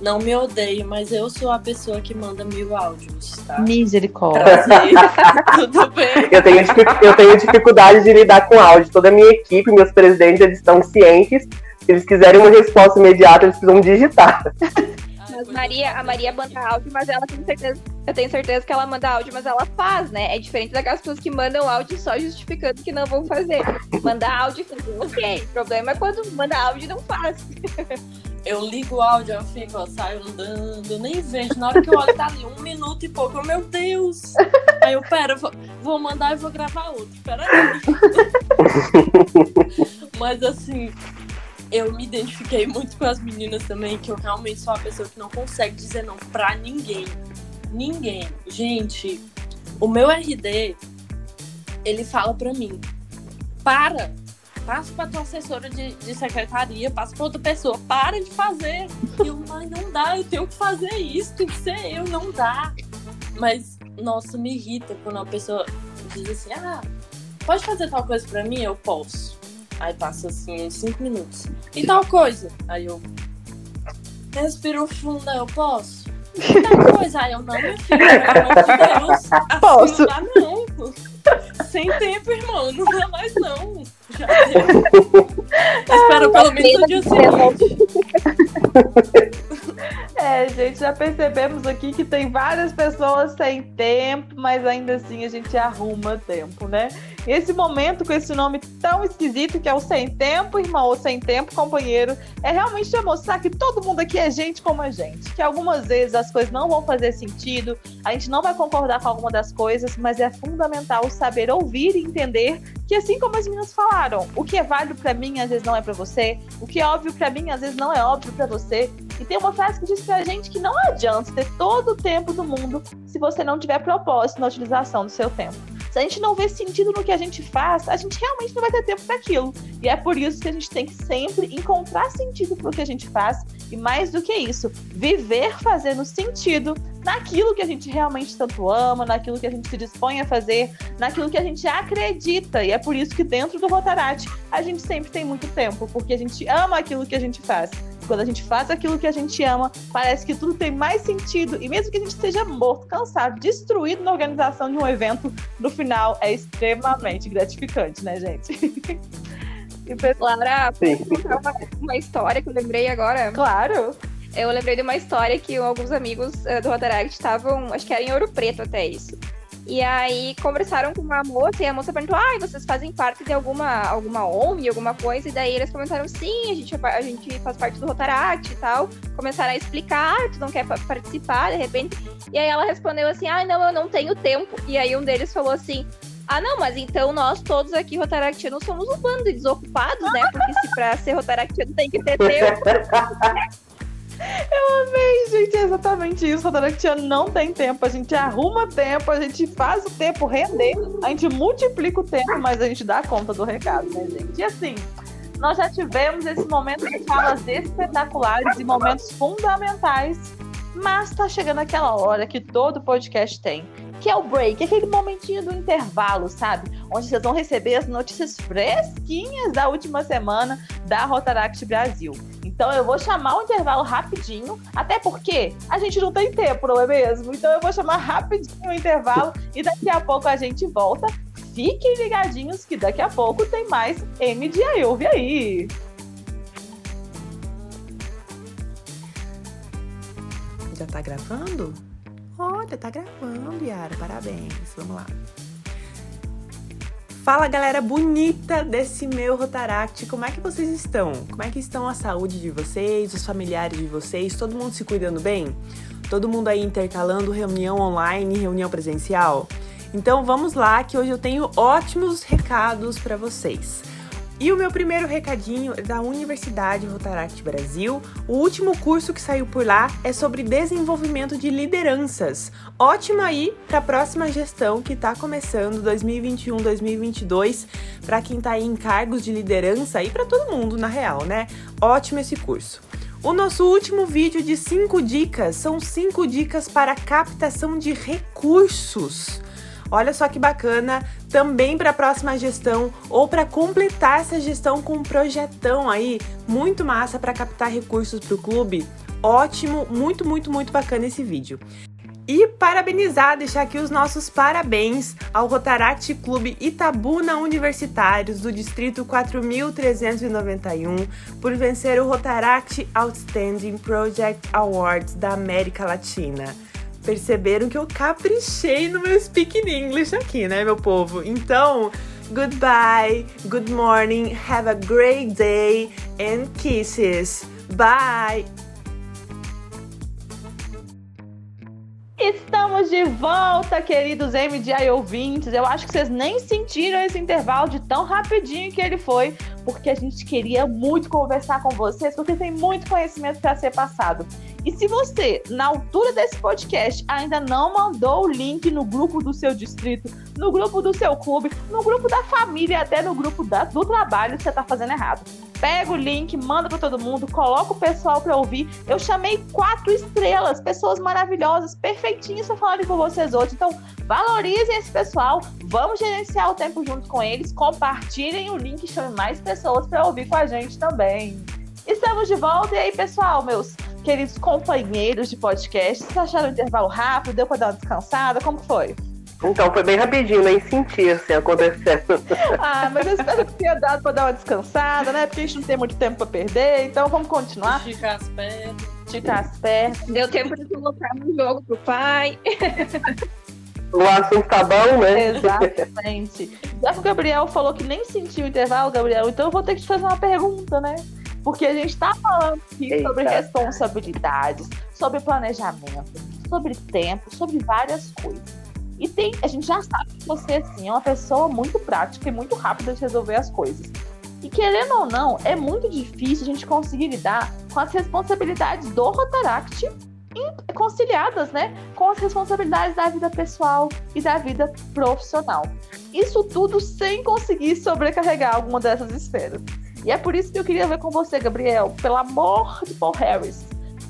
Não me odeio, mas eu sou a pessoa que manda mil áudios, tá? Misericórdia. [LAUGHS] Tudo bem. Eu tenho, eu tenho dificuldade de lidar com áudio. Toda a minha equipe, meus presidentes, eles estão cientes. Se eles quiserem uma resposta imediata, eles precisam digitar. Mas Maria, a Maria manda áudio, mas ela tem certeza. Eu tenho certeza que ela manda áudio, mas ela faz, né? É diferente daquelas pessoas que mandam áudio só justificando que não vão fazer. Mandar áudio fazer, ok. O problema é quando manda áudio e não faz. [LAUGHS] Eu ligo o áudio, eu fico, ó, saio andando, eu nem vejo. Na hora que eu olho, tá ali um minuto e pouco. Oh, meu Deus! Aí eu, pera, vou, vou mandar e vou gravar outro. Pera aí. [LAUGHS] Mas assim, eu me identifiquei muito com as meninas também, que eu realmente sou uma pessoa que não consegue dizer não pra ninguém. Ninguém. Gente, o meu RD, ele fala pra mim, para! Passa para tua assessora de, de secretaria, passa para outra pessoa, para de fazer. E [LAUGHS] eu, mãe, não dá, eu tenho que fazer isso, tem que ser eu, não dá. Mas, nossa, me irrita quando a pessoa diz assim, ah, pode fazer tal coisa para mim? Eu posso. Aí passa assim, uns cinco minutos. E tal coisa? Aí eu respiro fundo, eu posso. E tal coisa? Aí eu não, meu filho, pelo amor de Deus. Assim Posso. não dá, não. Sem tempo, irmão, não dá mais não. Já. [LAUGHS] Espero pelo menos o dia seguinte. [LAUGHS] É, gente, já percebemos aqui que tem várias pessoas sem tempo, mas ainda assim a gente arruma tempo, né? Esse momento com esse nome tão esquisito que é o sem tempo, irmão, ou sem tempo, companheiro, é realmente mostrar que todo mundo aqui é gente como a gente. Que algumas vezes as coisas não vão fazer sentido, a gente não vai concordar com alguma das coisas, mas é fundamental saber ouvir e entender que assim como as meninas falaram, o que é válido para mim às vezes não é para você, o que é óbvio para mim às vezes não é óbvio para você. E tem uma frase que diz pra gente que não adianta ter todo o tempo do mundo se você não tiver propósito na utilização do seu tempo. Se a gente não vê sentido no que a gente faz, a gente realmente não vai ter tempo para aquilo. E é por isso que a gente tem que sempre encontrar sentido pro que a gente faz e mais do que isso, viver fazendo sentido naquilo que a gente realmente tanto ama, naquilo que a gente se dispõe a fazer, naquilo que a gente acredita. E é por isso que dentro do Rotarate a gente sempre tem muito tempo, porque a gente ama aquilo que a gente faz. Quando a gente faz aquilo que a gente ama, parece que tudo tem mais sentido. E mesmo que a gente esteja morto, cansado, destruído na organização de um evento, no final é extremamente gratificante, né, gente? [LAUGHS] e, Laura, uma, uma história que eu lembrei agora? Claro. Eu lembrei de uma história que alguns amigos uh, do Rotaract estavam, acho que era em Ouro Preto até isso. E aí conversaram com uma moça e a moça perguntou: Ah, vocês fazem parte de alguma, alguma ONG, alguma coisa? E daí eles comentaram: Sim, a gente, a gente faz parte do Rotaract e tal. Começaram a explicar: ah, Tu não quer participar, de repente. E aí ela respondeu assim: Ah, não, eu não tenho tempo. E aí um deles falou assim: ah, não, mas então nós todos aqui rotaractianos somos um bando de desocupados, né? Porque se pra ser rotaractiano tem que ter tempo. [LAUGHS] Eu amei, gente. É exatamente isso. A Daractiano não tem tempo. A gente arruma tempo, a gente faz o tempo render, a gente multiplica o tempo, mas a gente dá conta do recado, né, gente? E assim, nós já tivemos esse momento de falas espetaculares e momentos fundamentais, mas tá chegando aquela hora que todo podcast tem, que é o break, aquele momentinho do intervalo, sabe? Onde vocês vão receber as notícias fresquinhas da última semana da Rotaract Brasil. Então eu vou chamar o intervalo rapidinho, até porque a gente não tem tempo, não é mesmo? Então eu vou chamar rapidinho o intervalo e daqui a pouco a gente volta. Fiquem ligadinhos que daqui a pouco tem mais M de Ouve aí. Já tá gravando? Olha, tá gravando, Yara. Parabéns. Vamos lá. Fala galera bonita desse meu Rotaract, como é que vocês estão? Como é que estão a saúde de vocês, os familiares de vocês, todo mundo se cuidando bem? Todo mundo aí intercalando reunião online reunião presencial? Então vamos lá que hoje eu tenho ótimos recados para vocês. E o meu primeiro recadinho é da Universidade Rotaract Brasil. O último curso que saiu por lá é sobre desenvolvimento de lideranças. Ótimo aí para a próxima gestão que está começando 2021-2022 para quem está em cargos de liderança e para todo mundo na real, né? Ótimo esse curso. O nosso último vídeo de 5 dicas são 5 dicas para captação de recursos. Olha só que bacana, também para a próxima gestão ou para completar essa gestão com um projetão aí muito massa para captar recursos para o clube. Ótimo, muito, muito, muito bacana esse vídeo. E parabenizar, deixar aqui os nossos parabéns ao Rotaract Clube Itabuna Universitários do Distrito 4391 por vencer o Rotaract Outstanding Project Awards da América Latina perceberam que eu caprichei no meu speaking English aqui, né, meu povo? Então, goodbye, good morning, have a great day and kisses. Bye! Estamos de volta, queridos MDI ouvintes. Eu acho que vocês nem sentiram esse intervalo de tão rapidinho que ele foi, porque a gente queria muito conversar com vocês, porque tem muito conhecimento para ser passado. E se você, na altura desse podcast, ainda não mandou o link no grupo do seu distrito, no grupo do seu clube, no grupo da família, até no grupo da, do trabalho, você está fazendo errado. Pega o link, manda para todo mundo, coloca o pessoal para ouvir. Eu chamei quatro estrelas, pessoas maravilhosas, perfeitinhas para falarem com vocês hoje. Então, valorizem esse pessoal, vamos gerenciar o tempo junto com eles, compartilhem o link e chamem mais pessoas para ouvir com a gente também. Estamos de volta e aí, pessoal, meus queridos companheiros de podcast, vocês acharam o intervalo rápido? Deu para dar uma descansada? Como foi? Então, foi bem rapidinho, nem senti assim acontecendo. [LAUGHS] ah, mas eu espero que tenha dado para dar uma descansada, né? Porque a gente não tem muito tempo para perder, então vamos continuar. Esticar as pernas. Esticar as pernas. Deu tempo de colocar no jogo pro pai. O assunto tá bom, né? Exatamente. Já que o Gabriel falou que nem sentiu o intervalo, Gabriel, então eu vou ter que te fazer uma pergunta, né? Porque a gente está falando aqui Eita. sobre responsabilidades, sobre planejamento, sobre tempo, sobre várias coisas. E tem, a gente já sabe que você assim, é uma pessoa muito prática e muito rápida de resolver as coisas. E querendo ou não, é muito difícil a gente conseguir lidar com as responsabilidades do Rotaract conciliadas, né, com as responsabilidades da vida pessoal e da vida profissional. Isso tudo sem conseguir sobrecarregar alguma dessas esferas. E é por isso que eu queria ver com você, Gabriel, pelo amor de Paul Harris.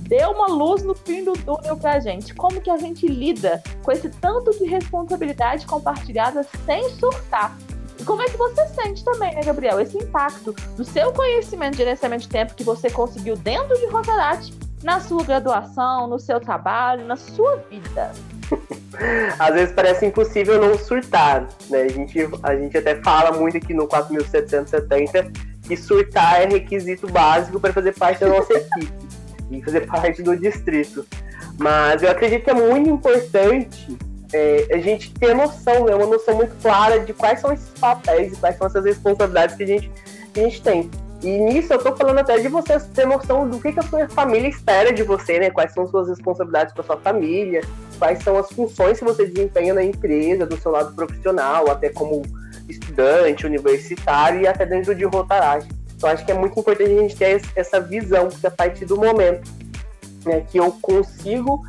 Dê uma luz no fim do túnel pra gente. Como que a gente lida com esse tanto de responsabilidade compartilhada sem surtar? E como é que você sente também, né, Gabriel, esse impacto do seu conhecimento de gerenciamento de tempo que você conseguiu dentro de Rotaract, na sua graduação, no seu trabalho, na sua vida? [LAUGHS] Às vezes parece impossível não surtar, né? A gente, a gente até fala muito aqui no 4770 que surtar é requisito básico para fazer parte da nossa equipe e fazer parte do distrito. Mas eu acredito que é muito importante é, a gente ter noção, né, uma noção muito clara de quais são esses papéis e quais são essas responsabilidades que a gente, que a gente tem. E nisso eu tô falando até de você ter noção do que, que a sua família espera de você, né? Quais são as suas responsabilidades com a sua família, quais são as funções que você desempenha na empresa, do seu lado profissional, até como estudante, universitário e até dentro de rotaragem. Então acho que é muito importante a gente ter essa visão, porque a partir do momento né, que eu consigo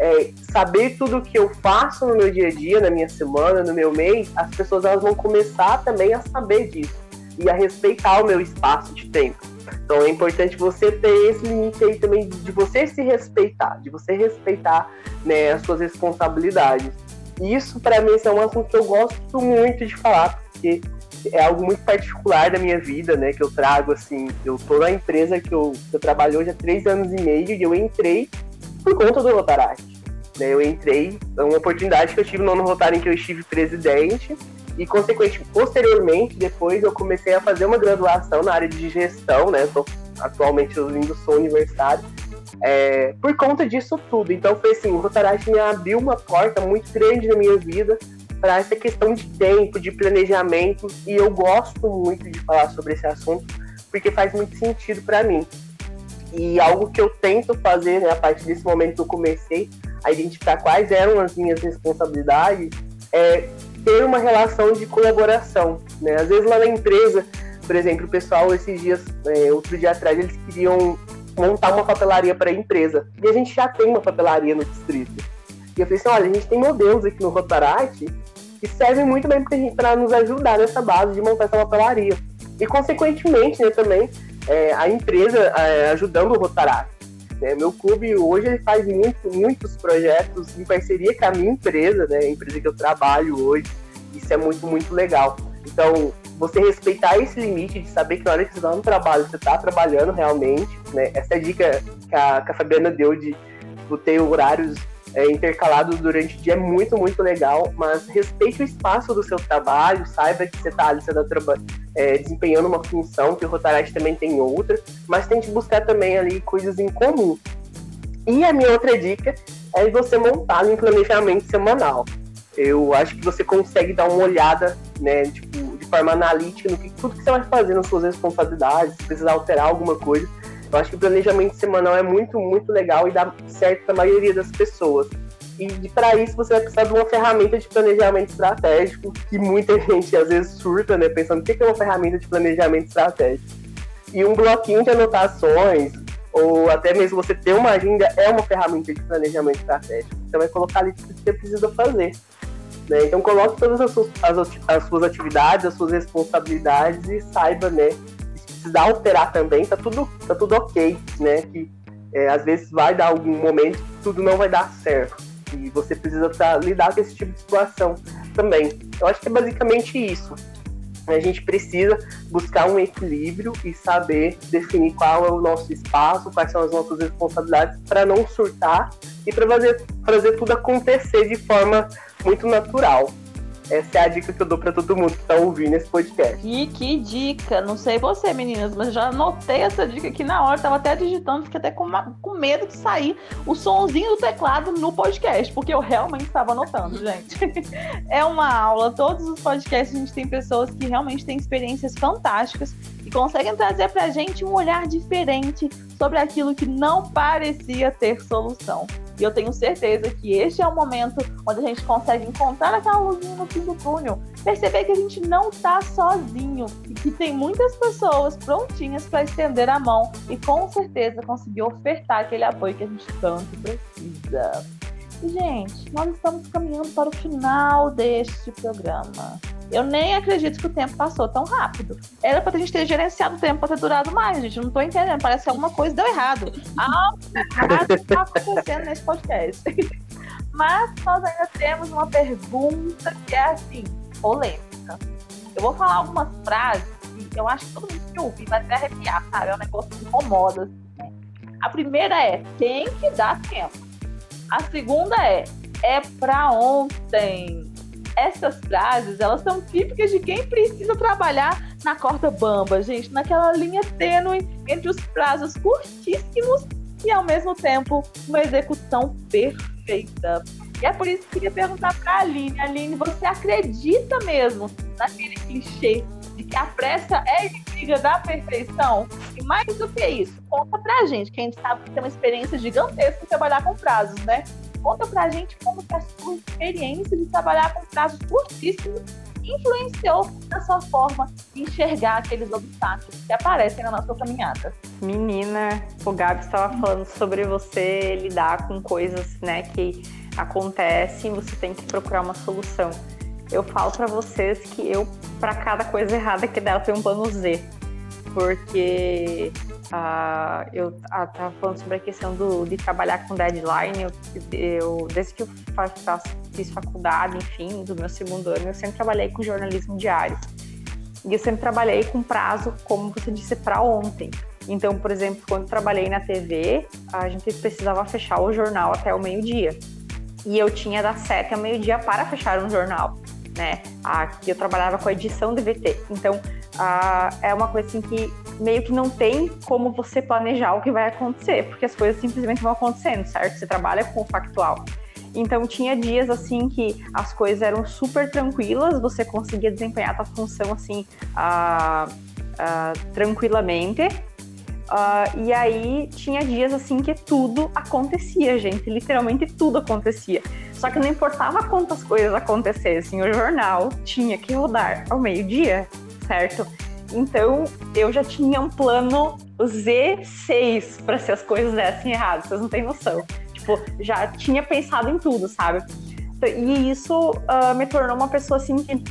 é, saber tudo o que eu faço no meu dia a dia, na minha semana, no meu mês, as pessoas elas vão começar também a saber disso e a respeitar o meu espaço de tempo. Então é importante você ter esse limite aí também de você se respeitar, de você respeitar né, as suas responsabilidades. Isso para mim é um assunto que eu gosto muito de falar, porque é algo muito particular da minha vida, né? Que eu trago, assim, eu tô na empresa que eu, que eu trabalho hoje há três anos e meio e eu entrei por conta do Rotaract. Né? Eu entrei, é uma oportunidade que eu tive no ano Rotário em que eu estive presidente e, consequentemente, posteriormente, depois eu comecei a fazer uma graduação na área de gestão, né? Eu tô, atualmente eu sou universitário, é, por conta disso tudo. Então foi assim, o Rotaract me abriu uma porta muito grande na minha vida para essa questão de tempo, de planejamento, e eu gosto muito de falar sobre esse assunto porque faz muito sentido para mim. E algo que eu tento fazer, né, a partir desse momento que eu comecei a identificar quais eram as minhas responsabilidades, é ter uma relação de colaboração. Né? Às vezes lá na empresa, por exemplo, o pessoal esses dias, é, outro dia atrás, eles queriam montar uma papelaria para a empresa. E a gente já tem uma papelaria no distrito. E eu falei assim, olha, a gente tem modelos aqui no Rotaract que servem muito bem para nos ajudar nessa base de montar essa papelaria. E, consequentemente, né, também, é, a empresa é, ajudando o Rotaract. Né? Meu clube hoje ele faz muito, muitos projetos em parceria com a minha empresa, né, a empresa que eu trabalho hoje. Isso é muito, muito legal. Então, você respeitar esse limite de saber que na hora que você está no trabalho, você está trabalhando realmente, né? Essa é a dica que a, que a Fabiana deu de ter horários é, intercalados durante o dia é muito, muito legal, mas respeite o espaço do seu trabalho, saiba que você está ali, você está é, desempenhando uma função, que o Rotaract também tem outra, mas tente buscar também ali coisas em comum. E a minha outra dica é você montar um planejamento semanal. Eu acho que você consegue dar uma olhada, né, tipo, de forma analítica no que tudo que você vai fazer nas suas responsabilidades, se precisar alterar alguma coisa, eu acho que o planejamento semanal é muito, muito legal e dá certo para a maioria das pessoas. E para isso você vai precisar de uma ferramenta de planejamento estratégico, que muita [LAUGHS] gente às vezes surta, né? Pensando o que é uma ferramenta de planejamento estratégico. E um bloquinho de anotações, ou até mesmo você ter uma agenda, é uma ferramenta de planejamento estratégico. Você vai colocar ali tudo que você precisa fazer. Né? Então coloque todas as suas, as, as suas atividades, as suas responsabilidades e saiba, né, precisar alterar também, tá tudo, tá tudo ok, né? Que é, às vezes vai dar algum momento que tudo não vai dar certo. E você precisa pra, lidar com esse tipo de situação também. Eu acho que é basicamente isso. A gente precisa buscar um equilíbrio e saber definir qual é o nosso espaço, quais são as nossas responsabilidades para não surtar e para fazer, fazer tudo acontecer de forma muito natural. Essa é a dica que eu dou para todo mundo que tá ouvindo esse podcast. E que dica! Não sei você, meninas, mas já anotei essa dica aqui na hora. Tava até digitando, fiquei até com, uma, com medo de sair o sonzinho do teclado no podcast, porque eu realmente estava anotando, [LAUGHS] gente. é uma aula. Todos os podcasts a gente tem pessoas que realmente têm experiências fantásticas e conseguem trazer pra gente um olhar diferente sobre aquilo que não parecia ter solução. E eu tenho certeza que este é o momento onde a gente consegue encontrar aquela luzinha no fim do túnel, perceber que a gente não está sozinho e que tem muitas pessoas prontinhas para estender a mão e com certeza conseguir ofertar aquele apoio que a gente tanto precisa. E, gente, nós estamos caminhando para o final deste programa. Eu nem acredito que o tempo passou tão rápido. Era pra gente ter gerenciado o tempo pra ter durado mais, gente. Não tô entendendo. Parece que alguma coisa deu errado. Algo está acontecendo nesse podcast. [LAUGHS] Mas nós ainda temos uma pergunta que é assim, polêmica. Eu vou falar algumas frases que eu acho que todo mundo que ouvir vai até arrepiar, sabe? É um negócio que incomoda. Assim. A primeira é, tem que dar tempo. A segunda é, é pra ontem essas frases, elas são típicas de quem precisa trabalhar na corda bamba, gente, naquela linha tênue entre os prazos curtíssimos e ao mesmo tempo uma execução perfeita. E é por isso que eu queria perguntar para a Aline, Aline, você acredita mesmo naquele clichê de que a pressa é inimiga da perfeição? E mais do que isso, conta pra gente, que a gente sabe que tem uma experiência gigantesca em trabalhar com prazos, né? Conta pra gente como que a sua experiência de trabalhar com prazos curtíssimos influenciou na sua forma de enxergar aqueles obstáculos que aparecem na nossa caminhada. Menina, o Gabi estava falando sobre você lidar com coisas, né, que acontecem, você tem que procurar uma solução. Eu falo para vocês que eu, para cada coisa errada que dá, eu tenho um plano Z, porque Uh, eu estava ah, falando sobre a questão do, de trabalhar com deadline. Eu, eu desde que eu faço, fiz faculdade, enfim, do meu segundo ano, eu sempre trabalhei com jornalismo diário. E eu sempre trabalhei com prazo, como você disse, para ontem. Então, por exemplo, quando trabalhei na TV, a gente precisava fechar o jornal até o meio-dia. E eu tinha das sete ao meio-dia para fechar um jornal, né? Aqui eu trabalhava com a edição de VT. Então, ah, é uma coisa assim que meio que não tem como você planejar o que vai acontecer, porque as coisas simplesmente vão acontecendo, certo? Você trabalha com o factual. Então tinha dias assim que as coisas eram super tranquilas, você conseguia desempenhar a sua função assim uh, uh, tranquilamente. Uh, e aí tinha dias assim que tudo acontecia, gente. Literalmente tudo acontecia. Só que não importava quantas coisas acontecessem, o jornal tinha que rodar ao meio-dia, certo? Então eu já tinha um plano Z6 para se as coisas dessem errado, vocês não têm noção. Tipo, já tinha pensado em tudo, sabe? E isso uh, me tornou uma pessoa assim que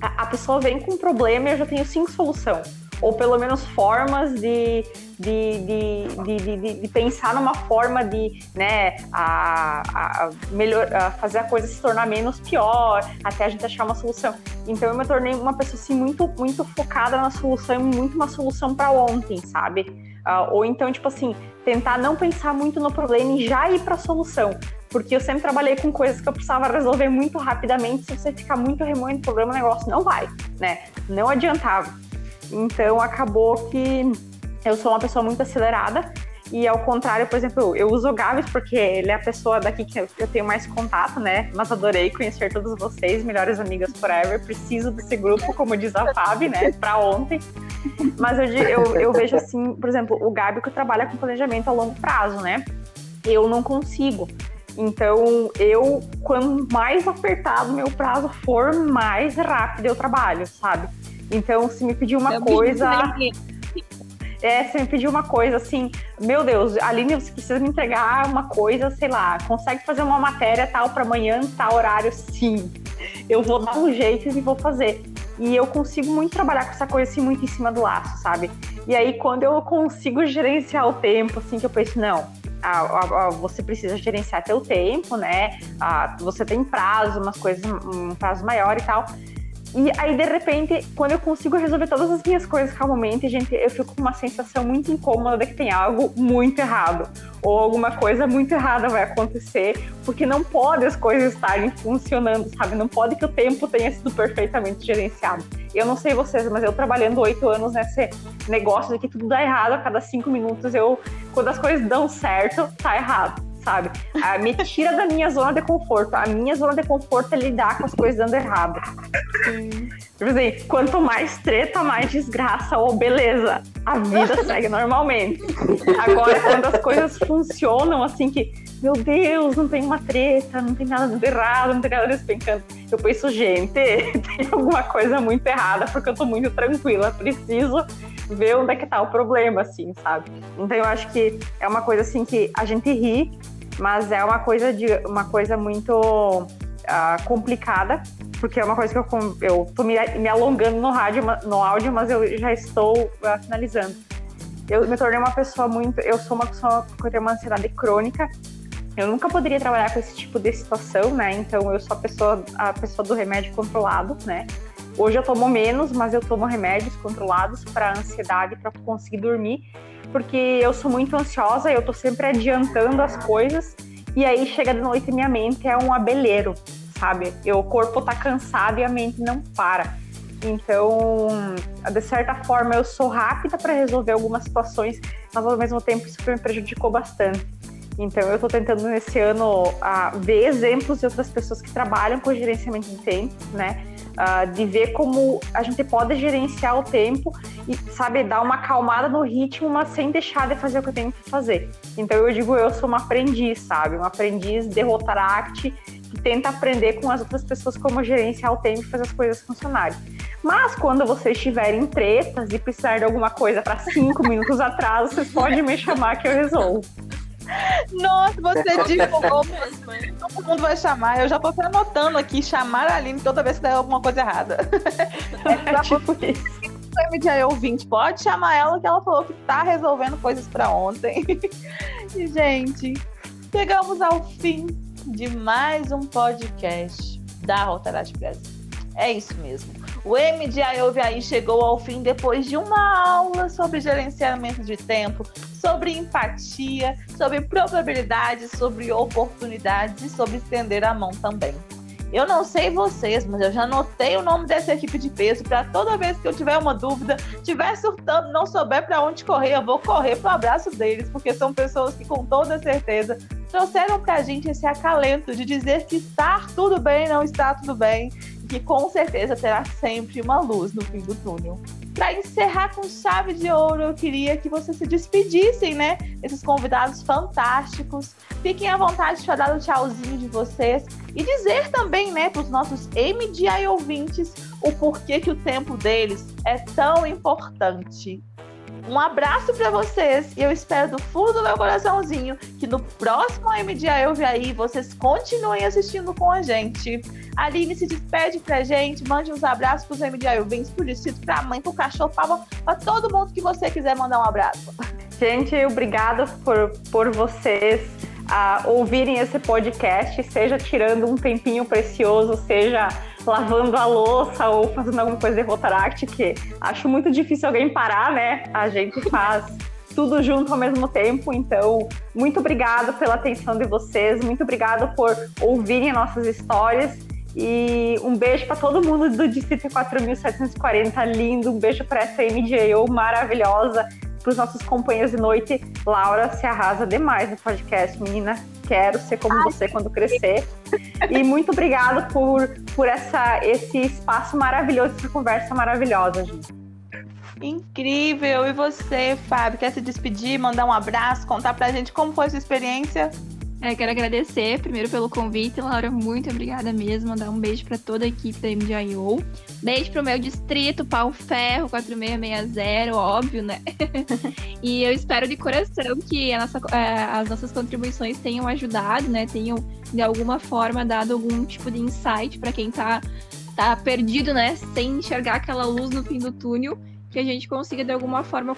a, a pessoa vem com um problema e eu já tenho cinco soluções. Ou pelo menos formas de, de, de, de, de, pensar numa forma de né, a, a melhor, a fazer a coisa se tornar menos pior, até a gente achar uma solução. Então eu me tornei uma pessoa assim, muito, muito focada na solução muito uma solução para ontem, sabe? Uh, ou então, tipo assim, tentar não pensar muito no problema e já ir para a solução. Porque eu sempre trabalhei com coisas que eu precisava resolver muito rapidamente. Se você ficar muito remoendo o problema, o negócio não vai, né? Não adiantava. Então, acabou que eu sou uma pessoa muito acelerada. E ao contrário, por exemplo, eu uso o Gabs porque ele é a pessoa daqui que eu tenho mais contato, né? Mas adorei conhecer todos vocês, melhores amigas forever. Preciso desse grupo, como diz a Fábio, né? Para ontem. Mas eu, eu, eu vejo assim, por exemplo, o Gabi que trabalha com planejamento a longo prazo, né? Eu não consigo. Então, eu, quanto mais apertado meu prazo for, mais rápido eu trabalho, sabe? Então, se me pedir uma eu coisa. É, se me pedir uma coisa assim, meu Deus, Aline, você precisa me entregar uma coisa, sei lá, consegue fazer uma matéria tal para amanhã, tal horário? Sim. Eu vou dar um jeito e vou fazer. E eu consigo muito trabalhar com essa coisa assim, muito em cima do laço, sabe? E aí, quando eu consigo gerenciar o tempo, assim, que eu penso, não, ah, você precisa gerenciar teu tempo, né? Ah, você tem prazo, umas coisas, um prazo maior e tal. E aí, de repente, quando eu consigo resolver todas as minhas coisas calmamente, gente, eu fico com uma sensação muito incômoda de que tem algo muito errado. Ou alguma coisa muito errada vai acontecer, porque não pode as coisas estarem funcionando, sabe? Não pode que o tempo tenha sido perfeitamente gerenciado. Eu não sei vocês, mas eu trabalhando oito anos nesse negócio de que tudo dá errado a cada cinco minutos, eu, quando as coisas dão certo, tá errado sabe? A, me tira da minha zona de conforto. A minha zona de conforto é lidar com as coisas dando errado. Sim. Tipo assim, quanto mais treta, mais desgraça ou beleza. A vida segue normalmente. Agora, quando as coisas funcionam assim que, meu Deus, não tem uma treta, não tem nada dando errado, não tem nada despencando. Eu penso, gente, [LAUGHS] tem alguma coisa muito errada porque eu tô muito tranquila. Preciso ver onde é que tá o problema, assim, sabe? Então eu acho que é uma coisa assim que a gente ri, mas é uma coisa de uma coisa muito uh, complicada, porque é uma coisa que eu, eu tô me, me alongando no rádio, no áudio, mas eu já estou uh, finalizando. Eu me tornei uma pessoa muito. Eu sou uma pessoa que tem uma ansiedade crônica. Eu nunca poderia trabalhar com esse tipo de situação, né? Então eu sou a pessoa, a pessoa do remédio controlado, né? Hoje eu tomo menos, mas eu tomo remédios controlados para ansiedade, para conseguir dormir, porque eu sou muito ansiosa, eu tô sempre adiantando as coisas e aí chega de noite e minha mente é um abelheiro, sabe? Eu, o corpo tá cansado e a mente não para. Então, de certa forma, eu sou rápida para resolver algumas situações, mas ao mesmo tempo isso me prejudicou bastante. Então, eu estou tentando nesse ano uh, ver exemplos de outras pessoas que trabalham com gerenciamento de tempo, né? Uh, de ver como a gente pode gerenciar o tempo e, sabe, dar uma acalmada no ritmo, mas sem deixar de fazer o que eu tenho que fazer. Então eu digo, eu sou uma aprendiz, sabe? Uma aprendiz de Rotaract que tenta aprender com as outras pessoas como gerenciar o tempo e fazer as coisas funcionarem. Mas quando vocês tiverem tretas e precisar de alguma coisa para cinco [LAUGHS] minutos atrás, vocês podem me chamar que eu resolvo. Nossa, você divulgou [LAUGHS] mesmo. Todo mundo vai chamar. Eu já tô anotando aqui, chamar a Aline toda vez que der alguma coisa errada. [LAUGHS] É tipo isso. Ouvinte, pode chamar ela que ela falou que tá resolvendo coisas para ontem. [LAUGHS] e, gente, chegamos ao fim de mais um podcast da Rotaract Brasil. É isso mesmo. O MDI aí chegou ao fim depois de uma aula sobre gerenciamento de tempo, sobre empatia, sobre probabilidades, sobre oportunidades e sobre estender a mão também. Eu não sei vocês, mas eu já anotei o nome dessa equipe de peso para toda vez que eu tiver uma dúvida, tiver surtando, não souber para onde correr, eu vou correr para o abraço deles, porque são pessoas que com toda certeza trouxeram para a gente esse acalento de dizer que está tudo bem, não está tudo bem, que com certeza terá sempre uma luz no fim do túnel. Para encerrar com chave de ouro, eu queria que vocês se despedissem, né? Esses convidados fantásticos. Fiquem à vontade para dar o tchauzinho de vocês e dizer também, né, para os nossos MDI ouvintes o porquê que o tempo deles é tão importante. Um abraço para vocês e eu espero do fundo do meu coraçãozinho que no próximo MDA Eu Vi Aí vocês continuem assistindo com a gente. Aline se despede pra gente, mande uns abraços pros MDA Eu Vi, pro distrito, pra mãe, pro cachorro, pra, pra todo mundo que você quiser mandar um abraço. Gente, obrigada por, por vocês uh, ouvirem esse podcast, seja tirando um tempinho precioso, seja lavando a louça ou fazendo alguma coisa de Rotaract, que acho muito difícil alguém parar, né? A gente faz tudo junto ao mesmo tempo. Então, muito obrigado pela atenção de vocês, muito obrigado por ouvirem nossas histórias. E um beijo para todo mundo do Distrito 4740, lindo. Um beijo para essa MJO maravilhosa para os nossos companheiros de noite. Laura se arrasa demais no podcast, menina. Quero ser como Ai, você quando crescer. E muito obrigado por, por essa, esse espaço maravilhoso, essa conversa maravilhosa, gente. Incrível! E você, Fábio, quer se despedir, mandar um abraço, contar pra gente como foi a sua experiência? É, quero agradecer primeiro pelo convite, Laura. Muito obrigada mesmo. Mandar um beijo para toda a equipe da MDIO. Beijo pro meu distrito, Pau Ferro 4660, óbvio, né? [LAUGHS] e eu espero de coração que nossa, é, as nossas contribuições tenham ajudado, né? Tenham, de alguma forma, dado algum tipo de insight para quem tá, tá perdido, né? Sem enxergar aquela luz no fim do túnel que a gente consiga de alguma forma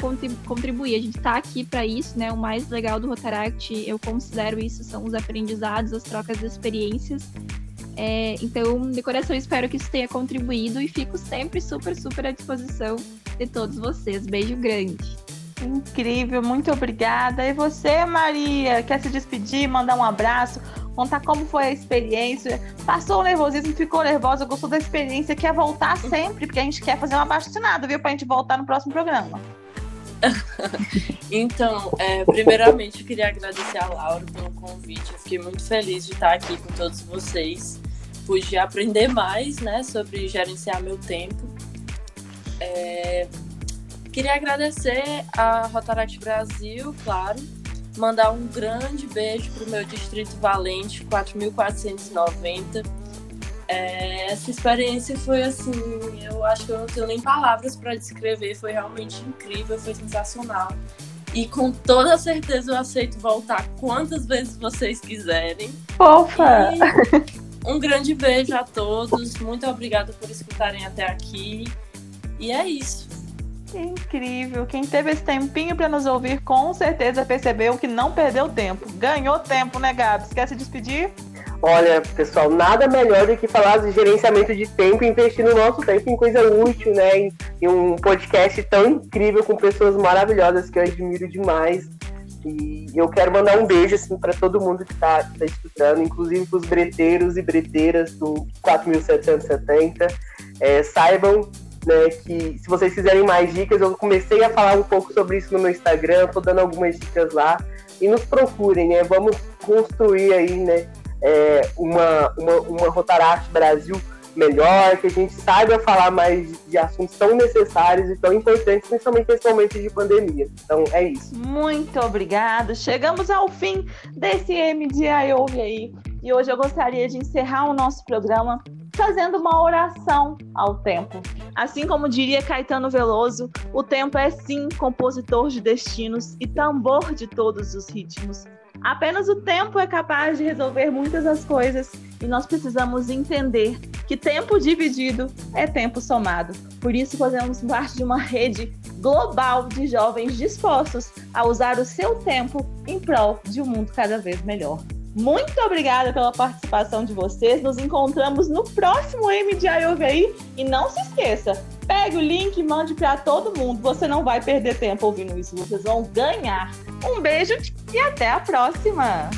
contribuir. A gente está aqui para isso, né? O mais legal do Rotaract, eu considero isso, são os aprendizados, as trocas de experiências. É, então, de coração, espero que isso tenha contribuído e fico sempre super, super à disposição de todos vocês. Beijo grande. Incrível, muito obrigada. E você, Maria, quer se despedir, mandar um abraço? Contar como foi a experiência. Passou o nervosismo, ficou nervosa, gostou da experiência, quer voltar sempre, porque a gente quer fazer uma abaixo-assinada, viu? Pra gente voltar no próximo programa. [LAUGHS] então, é, primeiramente, eu queria agradecer a Laura pelo convite. Eu fiquei muito feliz de estar aqui com todos vocês. Pude aprender mais né, sobre gerenciar meu tempo. É, queria agradecer a Rotaract Brasil, claro, Mandar um grande beijo para o meu Distrito Valente, 4490. É, essa experiência foi assim, eu acho que eu não tenho nem palavras para descrever, foi realmente incrível, foi sensacional. E com toda certeza eu aceito voltar quantas vezes vocês quiserem. Fofa! um grande beijo a todos, muito obrigada por escutarem até aqui. E é isso. Incrível. Quem teve esse tempinho para nos ouvir, com certeza percebeu que não perdeu tempo. Ganhou tempo, né, Gabs? Quer se despedir? Olha, pessoal, nada melhor do que falar de gerenciamento de tempo e investir no nosso tempo em coisa útil, né? Em, em um podcast tão incrível com pessoas maravilhosas que eu admiro demais. E eu quero mandar um beijo assim, para todo mundo que está tá escutando, inclusive para os breteiros e breteiras do 4770. É, saibam né, que se vocês quiserem mais dicas, eu comecei a falar um pouco sobre isso no meu Instagram, tô dando algumas dicas lá. E nos procurem, né? Vamos construir aí, né, é, uma, uma, uma Rotaract Brasil melhor, que a gente saiba falar mais de assuntos tão necessários e tão importantes, principalmente nesse momento de pandemia. Então é isso. Muito obrigado. Chegamos ao fim desse MDI Ouve aí. E hoje eu gostaria de encerrar o nosso programa fazendo uma oração ao tempo. Assim como diria Caetano Veloso, o tempo é sim compositor de destinos e tambor de todos os ritmos. Apenas o tempo é capaz de resolver muitas das coisas e nós precisamos entender que tempo dividido é tempo somado. Por isso, fazemos parte de uma rede global de jovens dispostos a usar o seu tempo em prol de um mundo cada vez melhor. Muito obrigada pela participação de vocês. Nos encontramos no próximo M de aí. E não se esqueça, pegue o link e mande para todo mundo. Você não vai perder tempo ouvindo isso, vocês vão ganhar. Um beijo e até a próxima!